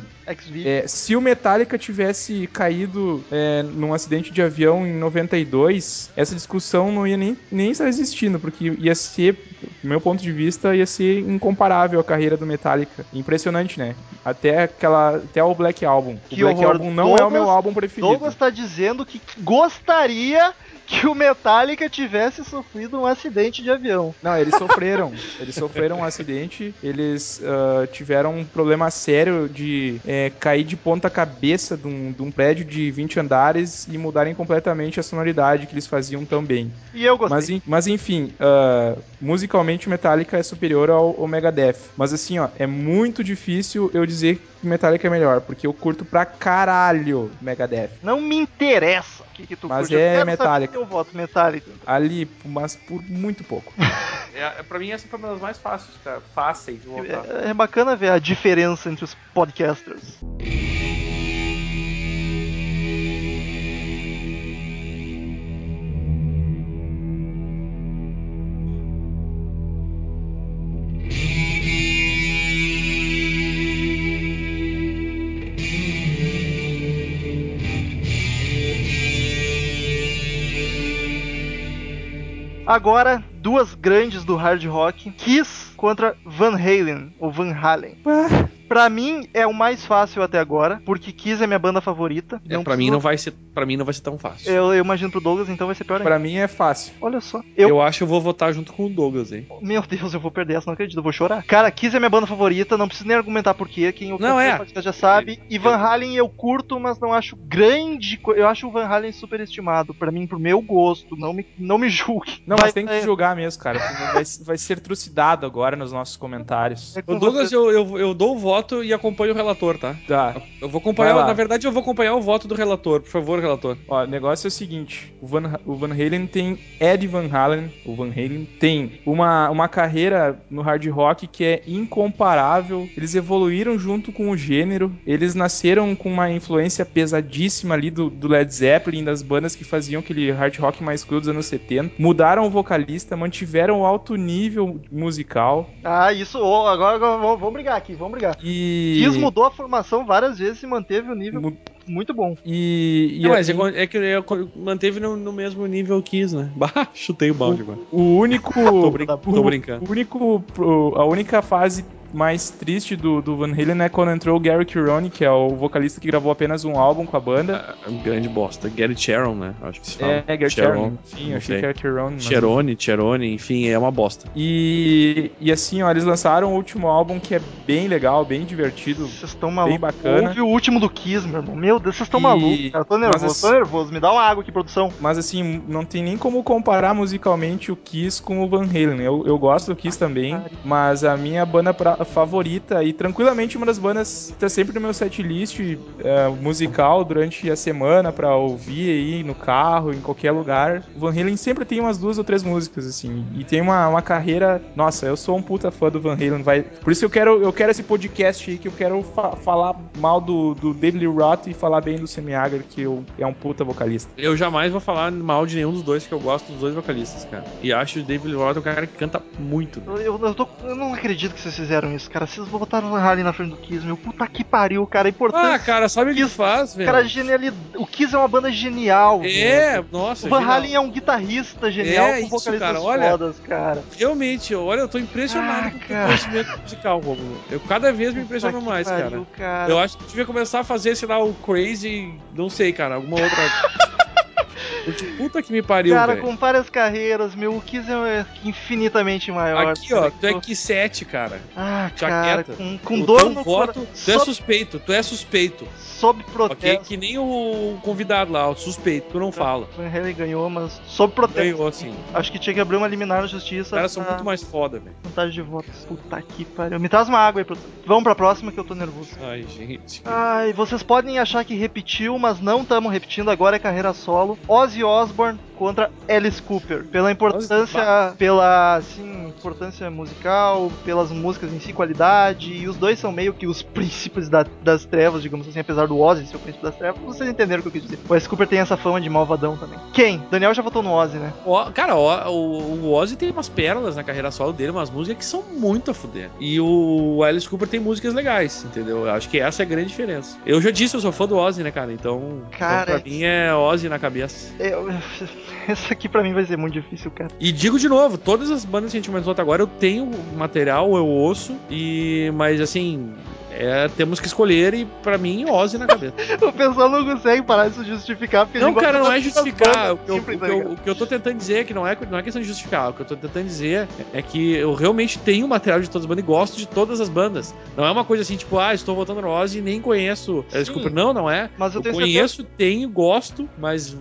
é, se o Metallica tivesse caído é, num acidente de avião em 92, essa discussão não ia nem, nem estar existindo, porque ia ser, do meu ponto de vista, ia ser incomparável a carreira do Metallica. Impressionante, né? Até aquela, até o Black Album. O Que Black horror. Album não é o meu Douglas- álbum preferido. Douglas tá dizendo que gostaria que o Metallica tivesse sofrido um acidente de avião. Não, eles sofreram. eles sofreram um acidente. Eles ah, tiveram um problema sério de é, cair de ponta cabeça de um, de um prédio de 20 andares e mudarem completamente a sonoridade que eles faziam também. E eu gostei. Mas, mas enfim, ah, musicalmente o Metallica é superior ao, ao Megadeth. Mas assim, ó, é muito difícil eu dizer Metallica é melhor, porque eu curto pra caralho Megadeth. Não me interessa o que, que tu Mas curte. Eu é quero Metallica. Eu voto Metallica. Ali, mas por muito pouco. É, pra mim, essa foi uma das mais fáceis, cara. Fáceis de votar. É, é bacana ver a diferença entre os podcasters. Agora, duas grandes do hard rock, Kiss contra Van Halen, ou Van Halen. Pra mim é o mais fácil até agora, porque Kiss é minha banda favorita. É, pra, mim não vai ser, pra mim não vai ser tão fácil. Eu, eu imagino pro Douglas, então vai ser pior ainda. Pra mim é fácil. Olha só. Eu... Eu, acho que eu vou votar junto com o Douglas, hein? Meu Deus, eu vou perder essa, não acredito, eu vou chorar. Cara, Kiss é minha banda favorita, não preciso nem argumentar por quê, quem Não, é. já sabe. E Van Halen eu curto, mas não acho grande, co- eu acho o Van Halen superestimado, pra mim, pro meu gosto, não me, não me julgue. Não, Vai- mas tem que é, julgar mesmo, cara. Vai, vai ser trucidado agora nos nossos comentários. é O Douglas, você. eu, eu, eu dou o voto voto e acompanho o relator, tá? Tá. Eu vou acompanhar, na verdade, eu vou acompanhar o voto do relator. Por favor, relator. Ó, o negócio é o seguinte, o Van, o Van Halen tem Ed Van Halen, o Van Halen tem uma, uma carreira no hard rock que é incomparável. Eles evoluíram junto com o gênero, eles nasceram com uma influência pesadíssima ali do, do Led Zeppelin, das bandas que faziam aquele hard rock mais cru dos anos 70. Mudaram o vocalista, mantiveram o alto nível musical Ah, isso. agora, vamos brigar aqui, vamos brigar. e... Kiss mudou a formação várias vezes e manteve o nível mu- muito bom. E, e Não, mas assim, é, é que manteve no, no mesmo nível que quis, né? Bah, chutei o balde agora. o único... Tô, brin- tô o- brincando. O único, a única fase mais triste do, do Van Halen é quando entrou o Gary Cherone, que é o vocalista que gravou apenas um álbum com a banda. Ah, um grande bosta. Gary Sharon, né? Acho que se fala. É, Gary. Cherone. Sim, achei que era Cherone. mas- Cherone, Cherone, enfim, é uma bosta. E, e assim, ó, eles lançaram o último álbum que é bem legal, bem divertido. Vocês estão malucos. bacana. Ouve o último do Kiss, meu irmão. Meu Deus, vocês estão E- malucos, cara. Tô nervoso, Mas tô assim- nervoso. Me dá uma água aqui, produção. Mas assim, não tem nem como comparar musicalmente o Kiss com o Van Halen. Eu, eu gosto do Kiss também, mas a minha banda pra- favorita e tranquilamente uma das bandas tá sempre no meu setlist é, musical durante a semana pra ouvir aí no carro, em qualquer lugar. O Van Halen sempre tem umas duas ou três músicas assim, e tem uma, uma carreira. Nossa, eu sou um puta fã do Van Halen, vai. Por isso eu quero eu quero esse podcast aí que eu quero fa- falar mal do, do David Lee Roth e falar bem do Sammy Hagar, que eu, é um puta vocalista. Eu jamais vou falar mal de nenhum dos dois, que eu gosto dos dois vocalistas, cara. E acho o David Lee Roth um cara que canta muito. Eu, eu tô- eu não acredito que vocês fizeram cara. Vocês botaram o Harley na frente do Kiss, meu. Puta que pariu, cara. É importante. Ah, cara, sabe o que faz, velho? Cara, genialidade. O Kiss é uma banda genial. É, velho. nossa. O Van. Halen é um guitarrista genial É com isso, vocalistas cara, olha. fodas, cara. Realmente, olha, eu tô impressionado Ah, com o conhecimento musical, Romulo. Eu cada vez me impressiono Puta que mais, pariu, cara. cara. Eu acho que devia começar a fazer, sei lá, o Crazy, não sei, cara, alguma outra. Puta que me pariu, Cara, velho. com várias carreiras, meu, o Kiss é infinitamente maior. Aqui, ó, tu é Q7, cara. Ah, já cara, com, com dor no voto, cora- tu é suspeito, tu é suspeito. Sob Ok? protesto. Que nem o convidado lá, o suspeito, tu não fala. Van Halen ganhou, mas sob protesto. Ganhou, assim. Acho que tinha que abrir uma liminar na Os justiça. caras são muito mais foda, velho. Vantagem de votos. Puta que pariu. Me traz uma água aí, produção. Vamos pra próxima que eu tô nervoso. Ai, gente. Ai, vocês podem achar que repetiu, mas não estamos repetindo, agora é carreira solo. Ozzy Osbourne contra Alice Cooper. Pela importância, pela, assim, importância musical, pelas músicas em si, qualidade, e os dois são meio que os príncipes da- das trevas, digamos assim, apesar do Ozzy ser o príncipe das trevas, vocês entenderam o que eu quis dizer. O Alice Cooper tem essa fama de malvadão também. Quem? Daniel já votou no Ozzy, né? Ó, cara, o, o Ozzy tem umas pérolas na carreira solo dele, umas músicas que são muito a fuder. E o Alice Cooper tem músicas legais, entendeu? Eu acho que essa é a grande diferença. Eu já disse, eu sou fã do Ozzy, né, cara? Então, Cara, então pra mim é Ozzy na cabeça. Eu- essa aqui pra mim vai ser muito difícil, cara. E digo de novo, todas as bandas que a gente comentou até agora, eu tenho material, eu ouço, e mas assim, é, temos que escolher e pra mim Ozzy na cabeça. O pessoal não consegue parar de se justificar porque Não, cara, não é justificar. O que, eu, o tá que eu- o que eu tô tentando dizer é que não é, não é questão de justificar. O que eu tô tentando dizer é que eu realmente tenho material de todas as bandas e gosto de todas as bandas. Não é uma coisa assim, tipo, ah, estou votando no Ozzy e nem conheço. Sim. Desculpa, não, não é. Mas eu, Eu conheço, tenho, gosto, mas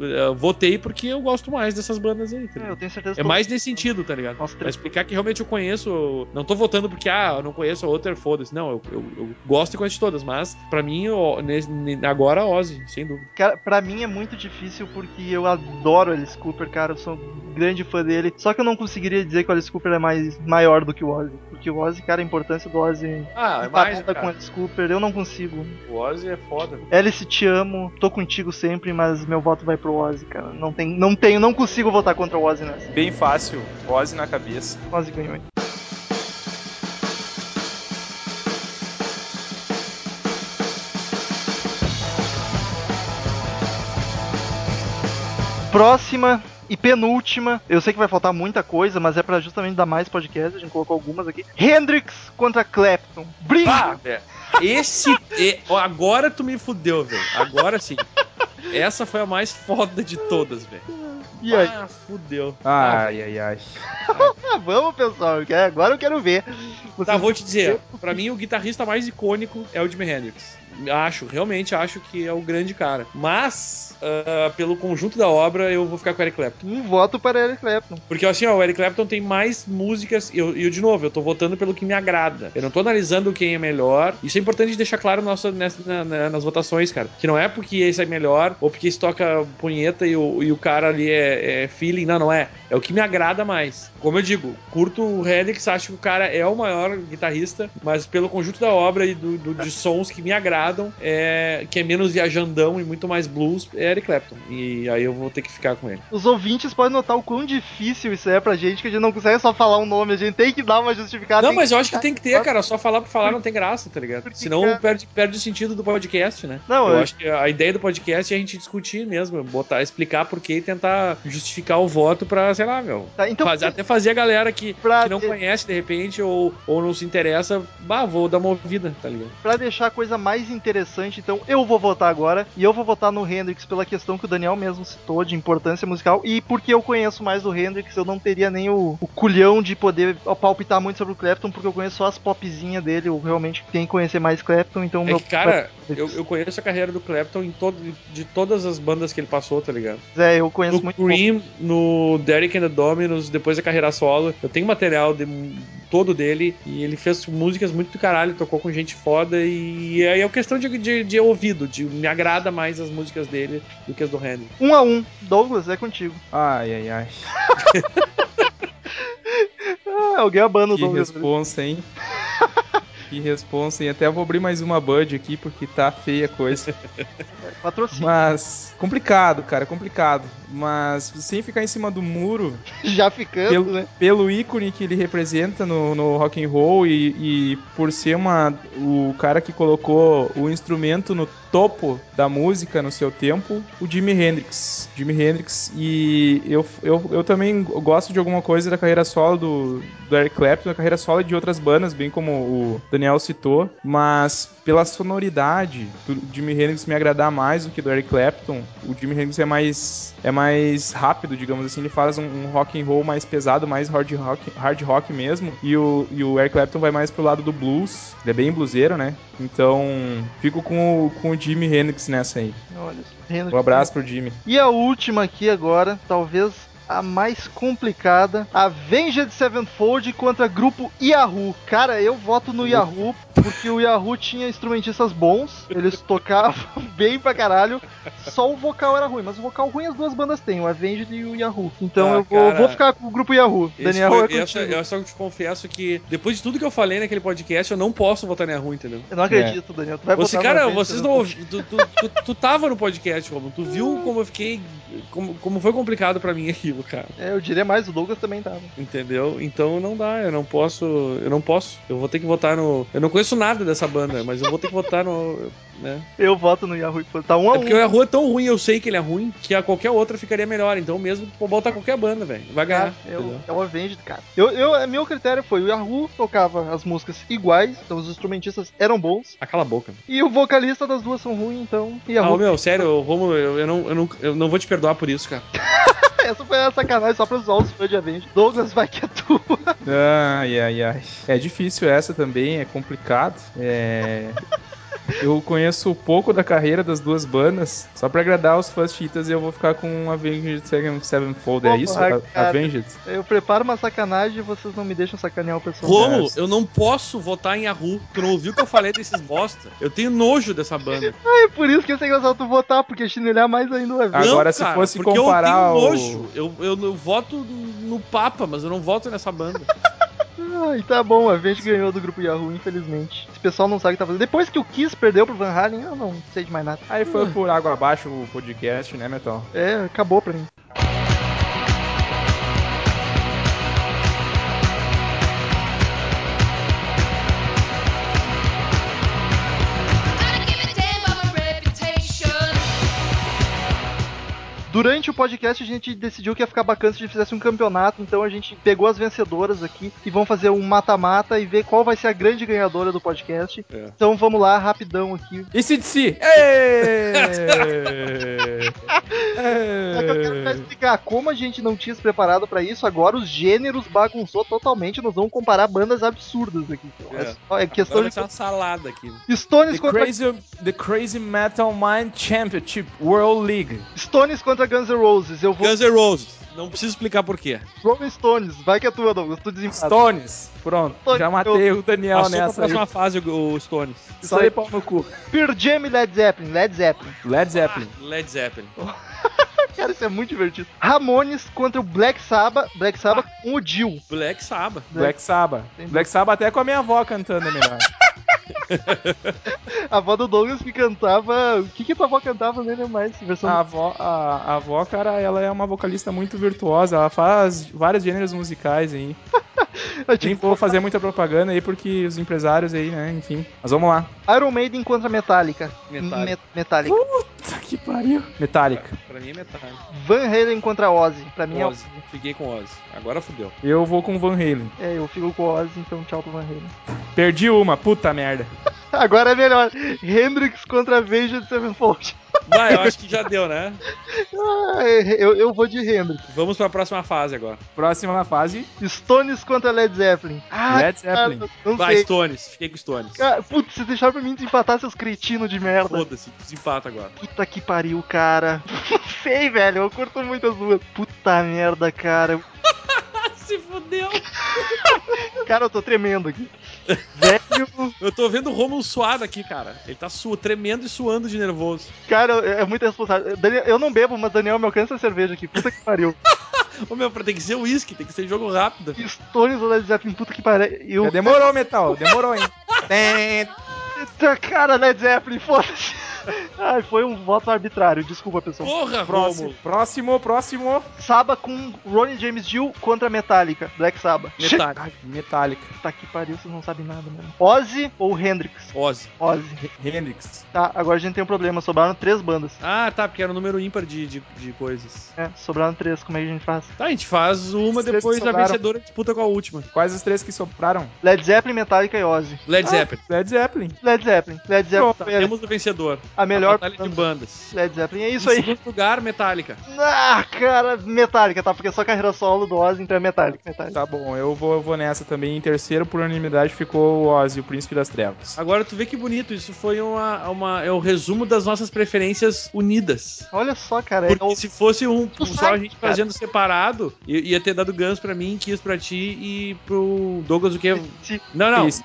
eh, votei porque eu gosto mais dessas bandas aí. tá certeza. ligado? Eu tenho certeza É mais nesse sentido, tá ligado? Nossa, Pra explicar que realmente eu conheço. Não tô votando porque, ah, eu não conheço a outra, foda-se. Não, eu, eu, eu gosto e conheço de todas, mas pra mim, ne- agora Ozzy, sem dúvida. Cara, pra mim é muito difícil porque eu adoro Alice Cooper, cara. Eu sou um grande fã dele. Só que eu não conseguiria dizer que o Alice Cooper é mais maior do que o Ozzy. Porque o Ozzy, cara, a importância do Ozzy Ah, é empatada com o Alice Cooper, eu não consigo. O Ozzy é foda. Alice, te amo, tô contigo sempre, mas meu voto vai pro Ozzy, cara. Não, tem, não tenho, não consigo votar contra o Ozzy nessa. Bem fácil, Ozzy na cabeça. Ozzy ganhou. Próxima e penúltima, eu sei que vai faltar muita coisa, mas é pra justamente dar mais podcast, a gente colocou algumas aqui. Hendrix contra Clapton. Briga! Ah, velho. Esse. é- agora tu me fudeu, velho. Agora sim. Essa foi a mais foda de todas, velho. e aí? Ah, fudeu. Ai, ai, ai. Ah, vamos, pessoal, que agora eu quero ver. Tá, Vocês- vou te dizer. Pra mim, o guitarrista mais icônico é o Jimi Hendrix. Acho, realmente acho que é o grande cara. Mas, ah, pelo conjunto da obra, eu vou ficar com o Eric Clapton. Um voto para Eric Clapton. Porque assim, ó, o Eric Clapton tem mais músicas. E eu, eu, de novo, eu tô votando pelo que me agrada. Eu não tô analisando quem é melhor. Isso é importante deixar claro nessa, na- na- nas votações, cara. Que não é porque esse é melhor ou porque esse toca punheta e o, e o cara ali é, é feeling. Não, não é. É o que me agrada mais. Como eu digo, curto o Hendrix, acho que o cara é o maior guitarrista, mas pelo conjunto da obra e do, do- de sons que me agradam, é, que é menos viajandão e muito mais blues, é Eric Clapton. E aí eu vou ter que ficar com ele. Os ouvintes podem notar o quão difícil isso é pra gente, que a gente não consegue só falar um nome, a gente tem que dar uma justificada. Não, mas eu acho que tem que ter, cara. Só falar por falar não tem graça, tá ligado? Porque, Senão cara- perde, perde o sentido do podcast, né? Não, eu eu- acho que a ideia do podcast é a gente discutir mesmo, botar, explicar por quê e tentar justificar o voto pra, sei lá, meu. Tá, então, fazer, até fazer a galera que, Pra que não conhece de repente ou, ou não se interessa, bah, vou dar uma ouvida, tá ligado? Pra deixar a coisa mais interessante, então eu vou votar agora. E eu vou votar no Hendrix pela questão que o Daniel mesmo citou de importância musical. E porque eu conheço mais do Hendrix, eu não teria nem o, o culhão de poder palpitar muito sobre o Clapton, porque eu conheço só as popzinhas dele. Eu realmente tenho que conhecer mais Clapton, então É meu. que, cara, eu, eu conheço a carreira do Clapton em todo, de todas as bandas que ele passou, tá ligado? É, eu conheço No muito pouco. Cream, no Derek and the Dominos, depois da carreira solo. Eu tenho material de- todo dele e ele fez músicas muito do caralho, tocou com gente foda e aí é questão de, de, de ouvido, de, me agrada mais as músicas dele do que as do Henry. Um a um. Douglas, é contigo. Ai, ai, ai. Ah, alguém abana o Que Douglas. responsa, hein? Que responsa, hein? Até vou abrir mais uma Bud aqui porque tá feia a coisa. Patrocínio. Mas. Complicado, cara, complicado. Mas sem ficar em cima do muro, Já ficando, pelo, né? pelo ícone que ele representa no, no rock and roll e, e por ser uma, o cara que colocou o instrumento no topo da música no seu tempo, o Jimi Hendrix. Jimi Hendrix e eu, eu, eu também gosto de alguma coisa da carreira solo do, do Eric Clapton, da carreira solo de outras bandas, bem como o Daniel citou, mas pela sonoridade do Jimi Hendrix me agradar mais do que do Eric Clapton, o Jimi Hendrix é mais é mais rápido, digamos assim, ele faz um, um rock and roll mais pesado, mais hard rock, hard rock mesmo, e o, e o Eric Clapton vai mais pro lado do blues, ele é bem bluseiro, né? Então, fico com com o Jimi Hendrix nessa aí. Olha. Hendrix. Um abraço pro Jimmy. E a última aqui agora, talvez a mais complicada, Avenged Sevenfold contra grupo Yahoo. Cara, eu voto no Yahoo porque o Yahoo tinha instrumentistas bons, eles tocavam bem pra caralho. Só o vocal era ruim, mas o vocal ruim as duas bandas têm, o Avenged e o Yahoo. Então Ah, eu vou, cara, vou ficar com o grupo Yahoo. Daniel foi- é essa- eu só te confesso que depois de tudo que eu falei naquele podcast, eu não posso votar em ruim, entendeu? Eu não acredito, Daniel. Tu vai Você, no cara, Avenged vocês não. Tu, tu, tu, tu tava no podcast, Romulo. Tu viu como eu fiquei. Como, como foi complicado pra mim cara. É, eu diria mais, o Douglas também tava. Entendeu? Então não dá, eu não posso. Eu não posso. Eu vou ter que votar no. Eu não conheço nada dessa banda, mas eu vou ter que votar no. Né? Eu voto no Yahoo. Tá um a É porque o Yahoo é tão ruim, eu sei que ele é ruim, que a qualquer outra ficaria melhor. Então mesmo, pô, botar qualquer banda, velho. Vai ganhar. Eu, entendeu? é o Avenged, cara. Eu, eu, meu critério foi: o Yahoo tocava as músicas iguais, então os instrumentistas eram bons, Ah, cala a boca. e o vocalista das duas são ruins, então. Ah, Yahoo. ô, meu, sério, Romulo, eu, eu, não, eu, não, eu não vou te perdoar por isso, cara. Essa foi a sacanagem só pra zoar os fãs de Avenged. Douglas, vai que é tua. Ai, ai, ai. É difícil essa também, é complicado. É. Eu conheço pouco da carreira das duas bandas. Só pra agradar os fãs chitas, eu vou ficar com Avenged Seven- Sevenfold. É Porra, isso? cara. A- Avenged? Eu preparo uma sacanagem e vocês não me deixam sacanear o pessoal. Romulo, eu não posso votar em Yahoo. Tu não ouviu o que eu falei desses bosta? Eu tenho nojo dessa banda. É por isso que ia ser engraçado tu votar, porque chinelhar mais ainda o Avenged. Agora, Não, se cara, fosse comparar eu o- tenho nojo. Eu, eu, eu voto no Papa, mas eu não voto nessa banda. Ai, tá bom, a Avenged ganhou do grupo Yahoo, infelizmente. Esse pessoal não sabe o que tá fazendo. Depois que o Kiss perdeu pro Van Halen, eu não sei de mais nada. Aí foi por água abaixo o podcast, né, Metal? É, acabou pra mim. Durante o podcast a gente decidiu que ia ficar bacana se a gente fizesse um campeonato, então a gente pegou as vencedoras aqui e vamos fazer um mata-mata e ver qual vai ser a grande ganhadora do podcast. É. Então vamos lá, rapidão aqui. E se de si? Só que eu quero explicar como a gente não tinha se preparado pra isso, agora os gêneros bagunçou totalmente, nós vamos comparar bandas absurdas aqui. Então, é, É. só- é questão Agora vai de ser uma salada aqui. Stones The contra, Crazy, the Crazy Metal Mind Championship World League. Stones contra Guns N' Roses. Eu vou Guns N' Roses. Não preciso explicar por quê. Rolling Stones. Vai que é tua, Douglas. Tu. Stones. Pronto. Stones. Já matei o Daniel Passou nessa aí. próxima fase o, Stones. Só de pau no cu. Pearl Jam e Led Zeppelin. Led Zeppelin. Led Zeppelin. Led Zeppelin. Cara, isso é muito divertido. Ramones contra o Black Sabbath. Black Sabbath com o Jill. Black Sabbath. Black Sabbath. Black Sabbath até com a minha avó cantando melhor. A avó do Douglas que cantava. O que que tua avó cantava? Nem lembro mais. Versão A avó, a, a avó, cara, ela é uma vocalista muito virtuosa. Ela faz vários gêneros musicais aí. É, tipo, Nem vou fazer muita propaganda aí porque os empresários aí, né? Enfim. Mas vamos lá. Iron Maiden contra Metallica. Metallica. Me- Metallica. Puta que pariu. Metallica. Pra mim é metade. Van Halen contra Ozzy. Pra mim é Ozzy. Fiquei com Ozzy. Agora fudeu. Eu vou com Van Halen. É, eu fico com Ozzy, então tchau pro Van Halen. Perdi uma, puta merda. Agora é melhor. Hendrix contra Avenged Sevenfold. Vai, eu acho que já deu, né? Ah, eu, eu vou de Hendrix. Vamos pra próxima fase agora. Próxima fase, Stones contra Led Zeppelin. Ah, Led Zeppelin. cara, não Vai, sei. Stones. Fiquei com Stones. Cara, putz, se deixar pra mim desempatar seus cretinos de merda. Foda-se. Desempata agora. Puta que pariu, cara. Sei, velho. Eu curto muito as duas. Puta merda, cara. Se fudeu. Cara, eu tô tremendo aqui. Velho, Eu tô vendo o Romulo suado aqui, cara. Ele tá su tremendo e suando de nervoso. cara, é muito responsável. Daniel- eu não bebo, mas Daniel me alcança a cerveja aqui. Puta que pariu. Ô meu, tem que ser uísque, tem que ser jogo rápido. Stones ou Led Zeppelin, puta que pariu. Eu... Demorou, Metal. Demorou, hein? Puta, Cara, Led Zeppelin, foda-se. Ai, foi um voto arbitrário. Desculpa, pessoal. Porra, Próximo, Romulo. próximo, próximo. Saba com Ronnie James Dio contra Metallica. Black. Metade. Ai, Metallica. Puta que pariu, vocês não sabem nada mesmo. Ozzy ou Hendrix? Ozzy. Ozzy. Hendrix. Tá, agora a gente tem um problema. Sobraram três bandas. Ah, tá, porque era o número ímpar de, de, de coisas. É, sobraram três. Como é que a gente faz? Tá, a gente faz uma, três depois a sobraram. vencedora disputa com a última. Quais os três que sopraram? Led Zeppelin, Metallica e Ozzy. Led Zeppelin. Led Zeppelin. Led Zeppelin. Led Zeppelin Pronto, a, Temos o vencedor. A melhor Batalha de banda. bandas. Led Zeppelin. É isso em aí. segundo lugar, Metallica. Ah, cara, Metallica, tá? Porque é só carreira solo do Ozzy, então é Metallica. Metallica. Tá bom, eu vou, eu vou nessa também. Em terceiro, por unanimidade, ficou o Ozzy, o Príncipe das Trevas. Agora tu vê que bonito, isso foi uma, uma, é o resumo das nossas preferências unidas. Olha só, cara. É Porque o... se fosse um, Tu só sabe, a gente cara. fazendo separado, ia ter dado Guns pra mim, Kiss pra ti e pro Douglas o que? Não, não. Isso.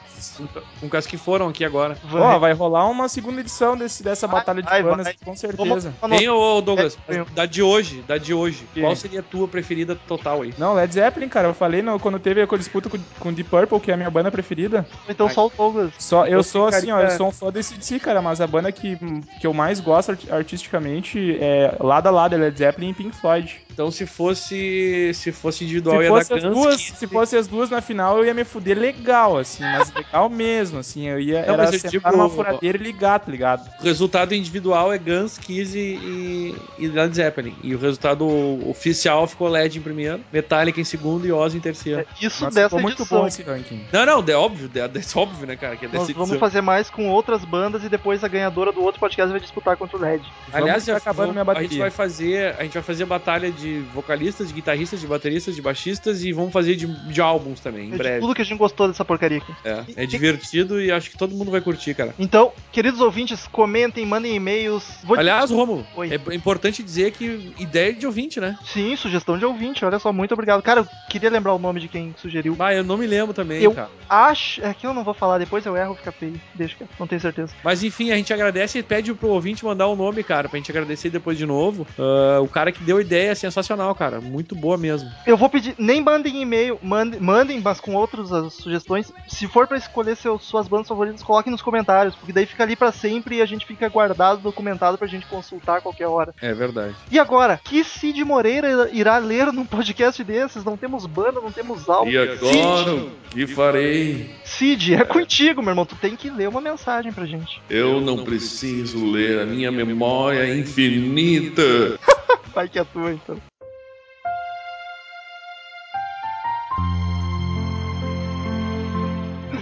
Com caso que foram aqui agora. Ó, vai rolar uma segunda edição desse, dessa Vai, batalha de vai. com Vamos certeza. anotar. Tem, ô Douglas, É, da de hoje, da de hoje. Que? Qual seria a tua preferida total aí? Não, Led Zeppelin, cara, eu falei no, quando teve a disputa com, com Deep Purple, que é a minha banda preferida. Então só o Douglas. Só, eu Eu sou assim, ó, eu sou um fã desse DC, cara, mas a banda que, que eu mais gosto art- artisticamente é lado a lado, é Led Zeppelin e Pink Floyd. Então se fosse se fosse individual Se ia fosse, dar as Guns, duas, se fosse as duas na final, eu ia me fuder legal, assim, mas legal mesmo, assim, eu ia Não, era eu sentar digo- numa furadeira e ligar, tá ligado? O resultado individual é Guns, Kiss e, e, e Led Zeppelin. E o resultado oficial ficou Led em primeiro, Metallica em segundo e Ozzy em terceiro. É, Isso Mas dessa ficou muito edição. bom esse ranking. Não, não, é óbvio, é, é óbvio, né, cara, que é Nós vamos fazer mais com outras bandas e depois a ganhadora do outro podcast vai disputar contra o Led. Aliás, Vamos já acabando minha a gente bateria. vai fazer, a gente vai fazer batalha de vocalistas, de guitarristas, de bateristas, de baixistas e vamos fazer de, de álbuns também, em É de breve. tudo que a gente gostou dessa porcaria aqui. É, é divertido e acho que todo mundo vai curtir, cara. Então, queridos ouvintes, comentem, mandem e-mails. Vou- Aliás, Romulo, Oi. é importante dizer que ideia de ouvinte, né? Sim, sugestão de ouvinte, olha só, muito obrigado. Cara, eu queria lembrar o nome de quem sugeriu. Ah, eu não me lembro também, Eu- cara. Acho. É que eu não vou falar, depois eu erro, fica feio. Deixa que eu não tenho certeza. Mas enfim, a gente agradece e pede pro ouvinte mandar o nome, cara, pra gente agradecer depois de novo. Ah, o cara que deu a ideia é sensacional, cara. Muito boa mesmo. Eu vou pedir, nem mandem e-mail, mandem, mandem, mas com outras as sugestões. Se for pra escolher seus, suas bandas favoritas, coloquem nos comentários, porque daí fica ali pra sempre e a gente fica guardado, documentado pra gente consultar a qualquer hora. É verdade. E agora, que Cid Moreira irá ler num podcast desses? Não temos banda, não temos álbum. agora o que farei? Cid, é contigo, meu irmão. Tu tem que ler uma mensagem pra gente. Eu não preciso ler a minha memória infinita. Vai que é tua, então.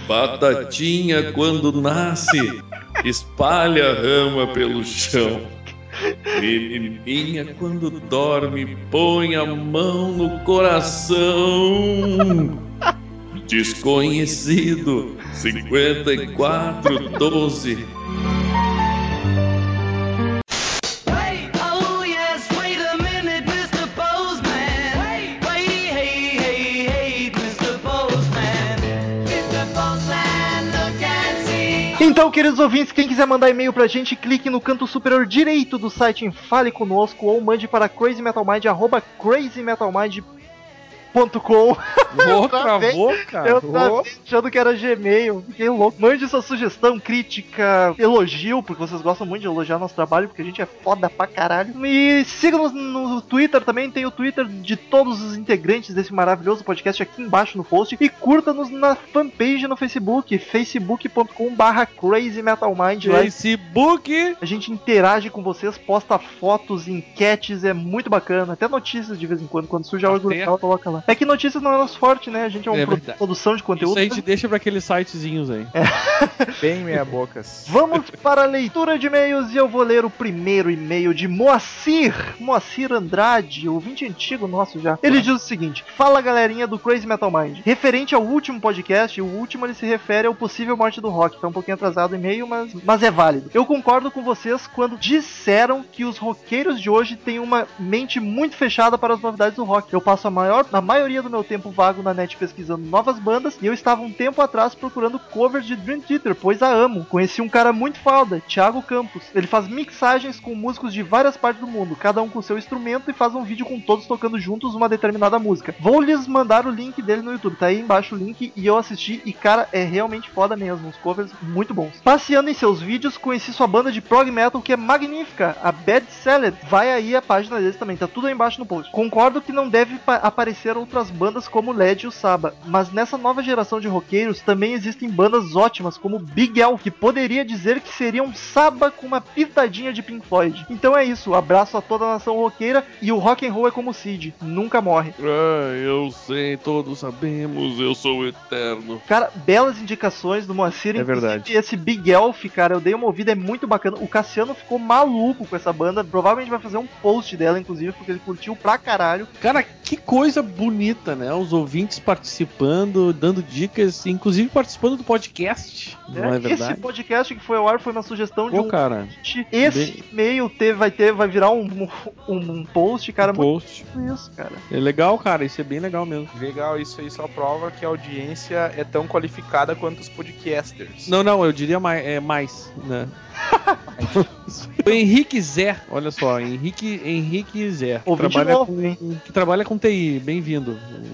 Batatinha quando nasce, espalha a rama pelo chão. Menininha quando dorme, põe a mão no coração. Desconhecido, 5412. Então, queridos ouvintes, quem quiser mandar e-mail pra gente, clique no canto superior direito do site em Fale Conosco ou mande para crazymetalmind, arroba crazymetalmind.com. Travei. travou, cara. Eu tava achando que era Gmail, fiquei louco. Mande sua sugestão, crítica, elogio, porque vocês gostam muito de elogiar nosso trabalho, porque a gente é foda pra caralho. E siga-nos no Twitter também, tem o Twitter de todos os integrantes desse maravilhoso podcast aqui embaixo no post. E curta-nos na fanpage no Facebook, facebook.com.br crazymetalmind. Lá Facebook. a gente interage com vocês, posta fotos, enquetes, é muito bacana. Até notícias de vez em quando, quando surge algo legal, coloca lá. É que notícias não é nosso forte, né? A gente é uma É pro- produção de conteúdo. Isso a gente deixa pra aqueles sitezinhos aí. Bem meia bocas. Vamos para a leitura de e-mails e eu vou ler o primeiro e-mail de Moacir, Moacir Andrade, ouvinte antigo nosso já. Ele diz o seguinte: Fala galerinha do Crazy Metal Mind. Referente ao último podcast, o último ele se refere ao possível morte do rock. Tá um pouquinho atrasado o e-mail, mas, mas é válido. Eu concordo com vocês quando disseram que os roqueiros de hoje têm uma mente muito fechada para as novidades do rock. Eu passo a maior, na maioria do meu tempo vago na net pesquisando novas bandas e eu estava um tempo atrás procurando covers de Dream Theater, pois a amo. Conheci um cara muito foda, Thiago Campos. Ele faz mixagens com músicos de várias partes do mundo, cada um com seu instrumento e faz um vídeo com todos tocando juntos uma determinada música. Vou lhes mandar o link dele no YouTube, tá aí embaixo o link e eu assisti e cara, é realmente foda mesmo, os covers muito bons. Passeando em seus vídeos, conheci sua banda de prog metal que é magnífica, a Bad Salad. Vai aí a página deles também, tá tudo aí embaixo no post. Concordo que não deve pa- aparecer outras bandas como o LED e o Saba, mas nessa nova geração de roqueiros também existem bandas ótimas como Big L, que poderia dizer que seria um Saba com uma pitadinha de Pink Floyd. Então é isso, abraço a toda a nação roqueira e o rock and roll é como o Cid, nunca morre. Ah, eu sei, todos sabemos, eu sou eterno. Cara, belas indicações do Moacir. É inclusive verdade. Esse Big Elf, cara, eu dei uma ouvida, é muito bacana. O Cassiano ficou maluco com essa banda. Provavelmente vai fazer um post dela, inclusive, porque ele curtiu pra caralho. Cara, que coisa bonita, né? Os ouvintes participando, dando dicas, inclusive participando do podcast. Não é Esse verdade? podcast que foi ao ar foi uma sugestão de Pô, um cara, ouvinte. Esse e-mail teve, vai ter, vai virar um, um, um post, cara. post. Muito isso, cara. É legal, cara. Isso é bem legal mesmo. Legal, isso aí só prova que a audiência é tão qualificada quanto os podcasters. Não, não, eu diria mais, é, mais né? o Henrique Zé, olha só, Henrique, Henrique Zé, que de trabalha, com, que trabalha com TI. Bem-vindo,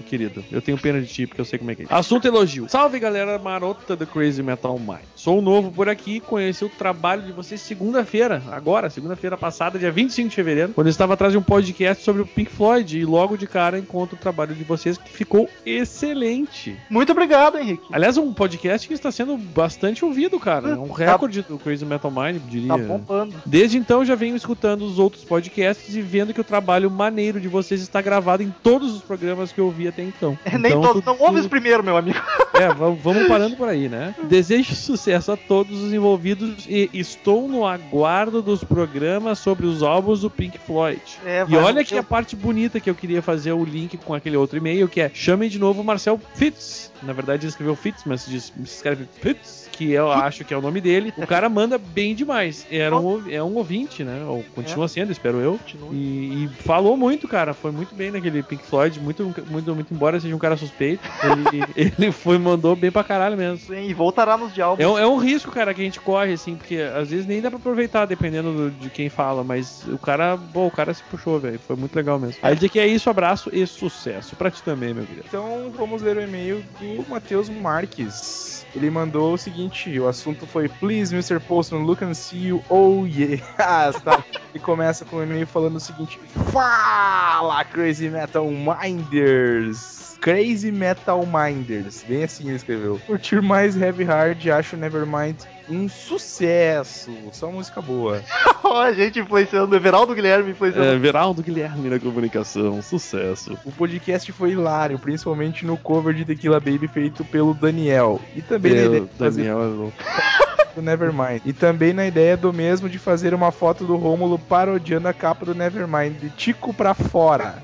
querido. Eu tenho pena de ti, porque eu sei como é que é. Assunto elogio. Salve, galera marota do Crazy Metal Mind. Sou novo por aqui, conheci o trabalho de vocês segunda-feira, agora, segunda-feira passada, dia 25 de fevereiro, quando eu estava atrás de um podcast sobre o Pink Floyd, e logo de cara encontro o trabalho de vocês que ficou excelente. Muito obrigado, Henrique. Aliás, um podcast que está sendo bastante ouvido, cara. É um recorde do Crazy Metal Mind, diria. Tá bombando. Desde então já venho escutando os outros podcasts e vendo que o trabalho maneiro de vocês está gravado em todos os programas que eu ouvi até então. É, nem Então, todos. tudo- Não ouve os primeiro, meu amigo. É, va- vamos parando por aí, né? Desejo sucesso a todos os envolvidos e estou no aguardo dos programas sobre os álbuns do Pink Floyd. É, E olha aqui a parte bonita que eu queria fazer o link com aquele outro e-mail, que é chamem de novo o Marcel Fitz. Na verdade ele escreveu Fitz, mas se diz- se escreve Fitz, que eu acho que é o nome dele. O cara manda bem demais. Era um, é um ouvinte, né? Ou continua sendo, espero eu. Continua. E, e falou muito, cara. Foi muito bem naquele Pink Floyd. Muito, muito, muito embora seja um cara suspeito. Ele, ele foi, mandou bem pra caralho mesmo. Sim, E voltará nos diálogos. É, um- é um risco, cara, que a gente corre, assim, porque às vezes nem dá pra aproveitar, dependendo do- de quem fala, mas o cara, bom, o cara se puxou, velho. Foi muito legal mesmo. Aí dizer que é isso, abraço e sucesso. Pra ti também, meu querido. Então vamos ler o e-mail do Matheus Marques. Ele mandou o seguinte: o assunto foi Please, Mr. Postman, look and see you. Oh yeah! Ah, tá. E começa com o e-mail falando o seguinte: Fala, Crazy Metal Minders! Crazy Metal Minders, bem assim ele escreveu. Curtir mais Heavy Hard, acho Nevermind um sucesso. Só música boa. Ó, a gente influenciando, o Everaldo Guilherme influenciando. É, Veraldo Guilherme na comunicação, sucesso. O podcast foi hilário, principalmente no cover de Tequila Baby feito pelo Daniel. E também fazer Daniel, é louco. do Nevermind. E também na ideia do mesmo de fazer uma foto do Rômulo parodiando a capa do Nevermind, de Tico pra fora.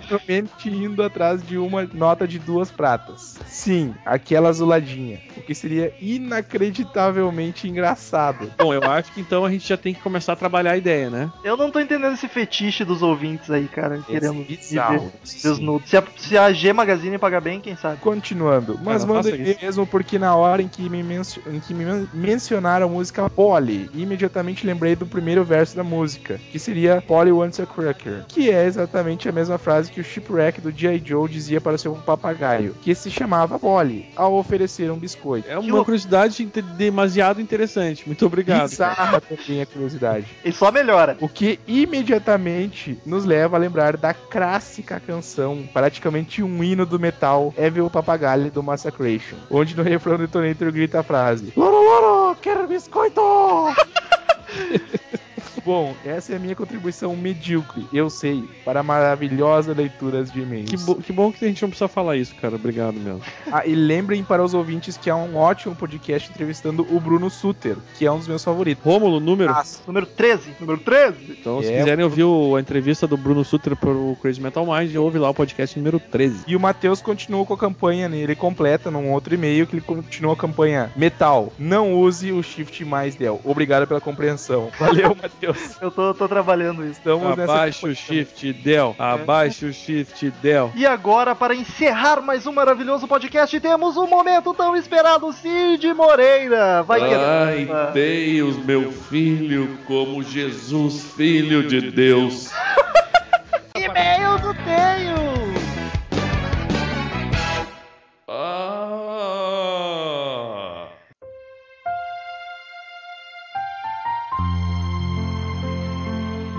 Provavelmente indo atrás de uma nota de duas pratas. Sim, aquela azuladinha. O que seria inacreditavelmente engraçado. Bom, eu acho que então a gente já tem que começar a trabalhar a ideia, né? Eu não tô entendendo esse fetiche dos ouvintes aí, cara. Querendo bizarro. desnudo. Se a, se a G Magazine pagar bem, quem sabe? Continuando, mas não manda mesmo porque na hora em que me, mencio- em que me men- mencionaram a música Polly, imediatamente lembrei do primeiro verso da música, que seria Polly wants a cracker, que é exatamente a mesma frase que o Shipwreck do G.I. Joe dizia para seu papagaio, que se chamava Polly, ao oferecer um biscoito. É uma curiosidade demasiado interessante. Muito obrigado. Bizarra também a curiosidade. E só melhora. O que imediatamente nos leva a lembrar da clássica canção, praticamente um hino do metal, Evil Papagaio do Massacration, onde no refrão do Detonator grita a frase: Loro Loro, quero biscoito! Bom, essa é a minha contribuição medíocre, eu sei, para maravilhosas leituras de e-mails. Que, bo- que bom que a gente não precisa falar isso, cara. Obrigado mesmo. Ah, e lembrem para os ouvintes que há um ótimo podcast entrevistando o Bruno Suter, que é um dos meus favoritos. Rômulo, número. Número 13. Número 13. Então, se É. quiserem ouvir o- a entrevista do Bruno Sutter pro Crazy Metal Mind, ouve lá o podcast número 13. E o Matheus continuou com a campanha, né? ele completa num outro e-mail que ele continua a campanha Metal, não use o Shift mais Del. Obrigado pela compreensão. Valeu, Matheus. Eu tô, tô trabalhando isso. Estamos Abaixa o Shift Del. Abaixa o Shift Del. E agora, para encerrar mais um maravilhoso podcast, temos um momento tão esperado, Cid Moreira. Vai Ai, que Deus, meu filho, como Jesus, filho de Deus. E-mail do Tenho.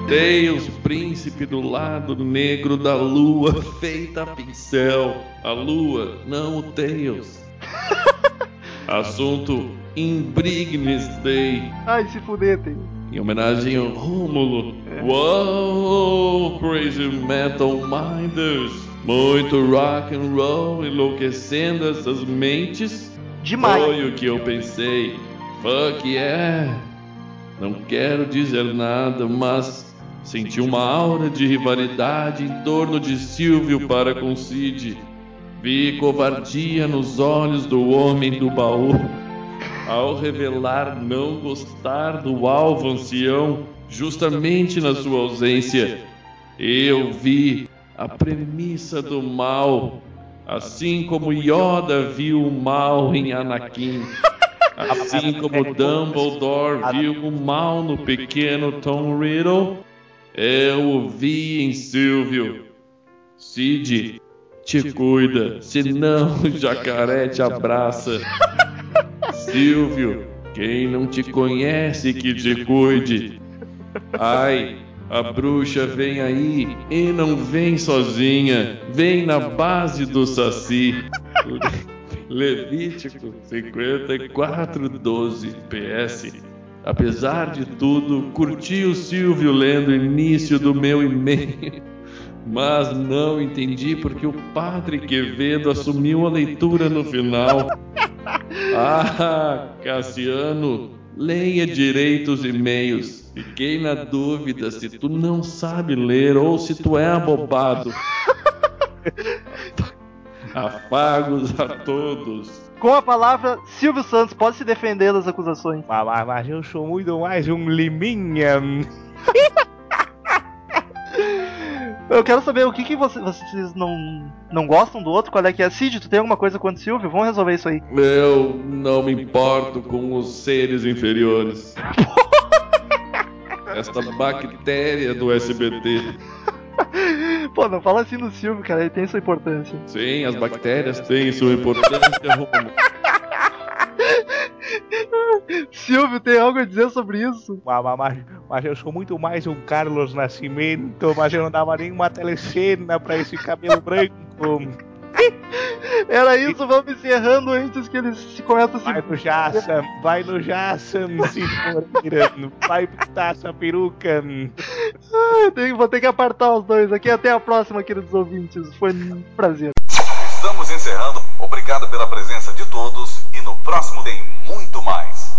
Deus, príncipe do lado negro da lua, feita a pincel. A lua, não o Deus. Assunto Imbrignes Day. Ai, se fuder, Tenho. Em homenagem ao Rômulo. Uou, crazy metal minders. Muito rock and roll enlouquecendo essas mentes. Demais. Foi o que eu pensei. Fuck yeah. Não quero dizer nada, mas senti uma aura de rivalidade em torno de Silvio para com Cid. Vi covardia nos olhos do homem do baú ao revelar não gostar do alvo ancião, justamente na sua ausência. Eu vi a premissa do mal, assim como Yoda viu o mal em Anakin. Assim como Dumbledore viu o mal no pequeno Tom Riddle, eu o vi em Silvio. Cid, te cuida, senão o jacaré te abraça. Silvio, quem não te conhece que te cuide. Ai, a bruxa vem aí e não vem sozinha, vem na base do saci. Levítico 54, 12 PS. Apesar de tudo, curti o Silvio lendo o início do meu e-mail. Mas não entendi porque o padre Quevedo assumiu a leitura no final. Ah, Cassiano, leia direito os e-mails. Fiquei na dúvida se tu não sabe ler ou se tu é abobado. Afagos a todos. Com a palavra, Silvio Santos pode se defender das acusações. Mas, mas- mas eu sou muito mais um liminha. Eu quero saber o que, que você- vocês não, não gostam do outro, qual é que é. Cid, tu tem alguma coisa contra o Silvio? Vamos resolver isso aí. Eu não me importo com os seres inferiores. Esta bactéria do SBT. Pô, não fala assim no Silvio, cara, ele tem sua importância. Sim, as bactérias têm sua importância, Romulo. Silvio, tem algo a dizer sobre isso? Mas, mas- mas- mas eu sou muito mais um Carlos Nascimento, mas eu não dava nenhuma telecena pra esse cabelo branco. Era isso, vamos encerrando antes que eles se começam a se Vai no Jaça, vai no Jaça, se for vai botar essa peruca. Vou ter que apartar os dois aqui. Até a próxima, queridos ouvintes. Foi um prazer. Estamos encerrando. Obrigado pela presença de todos e no próximo tem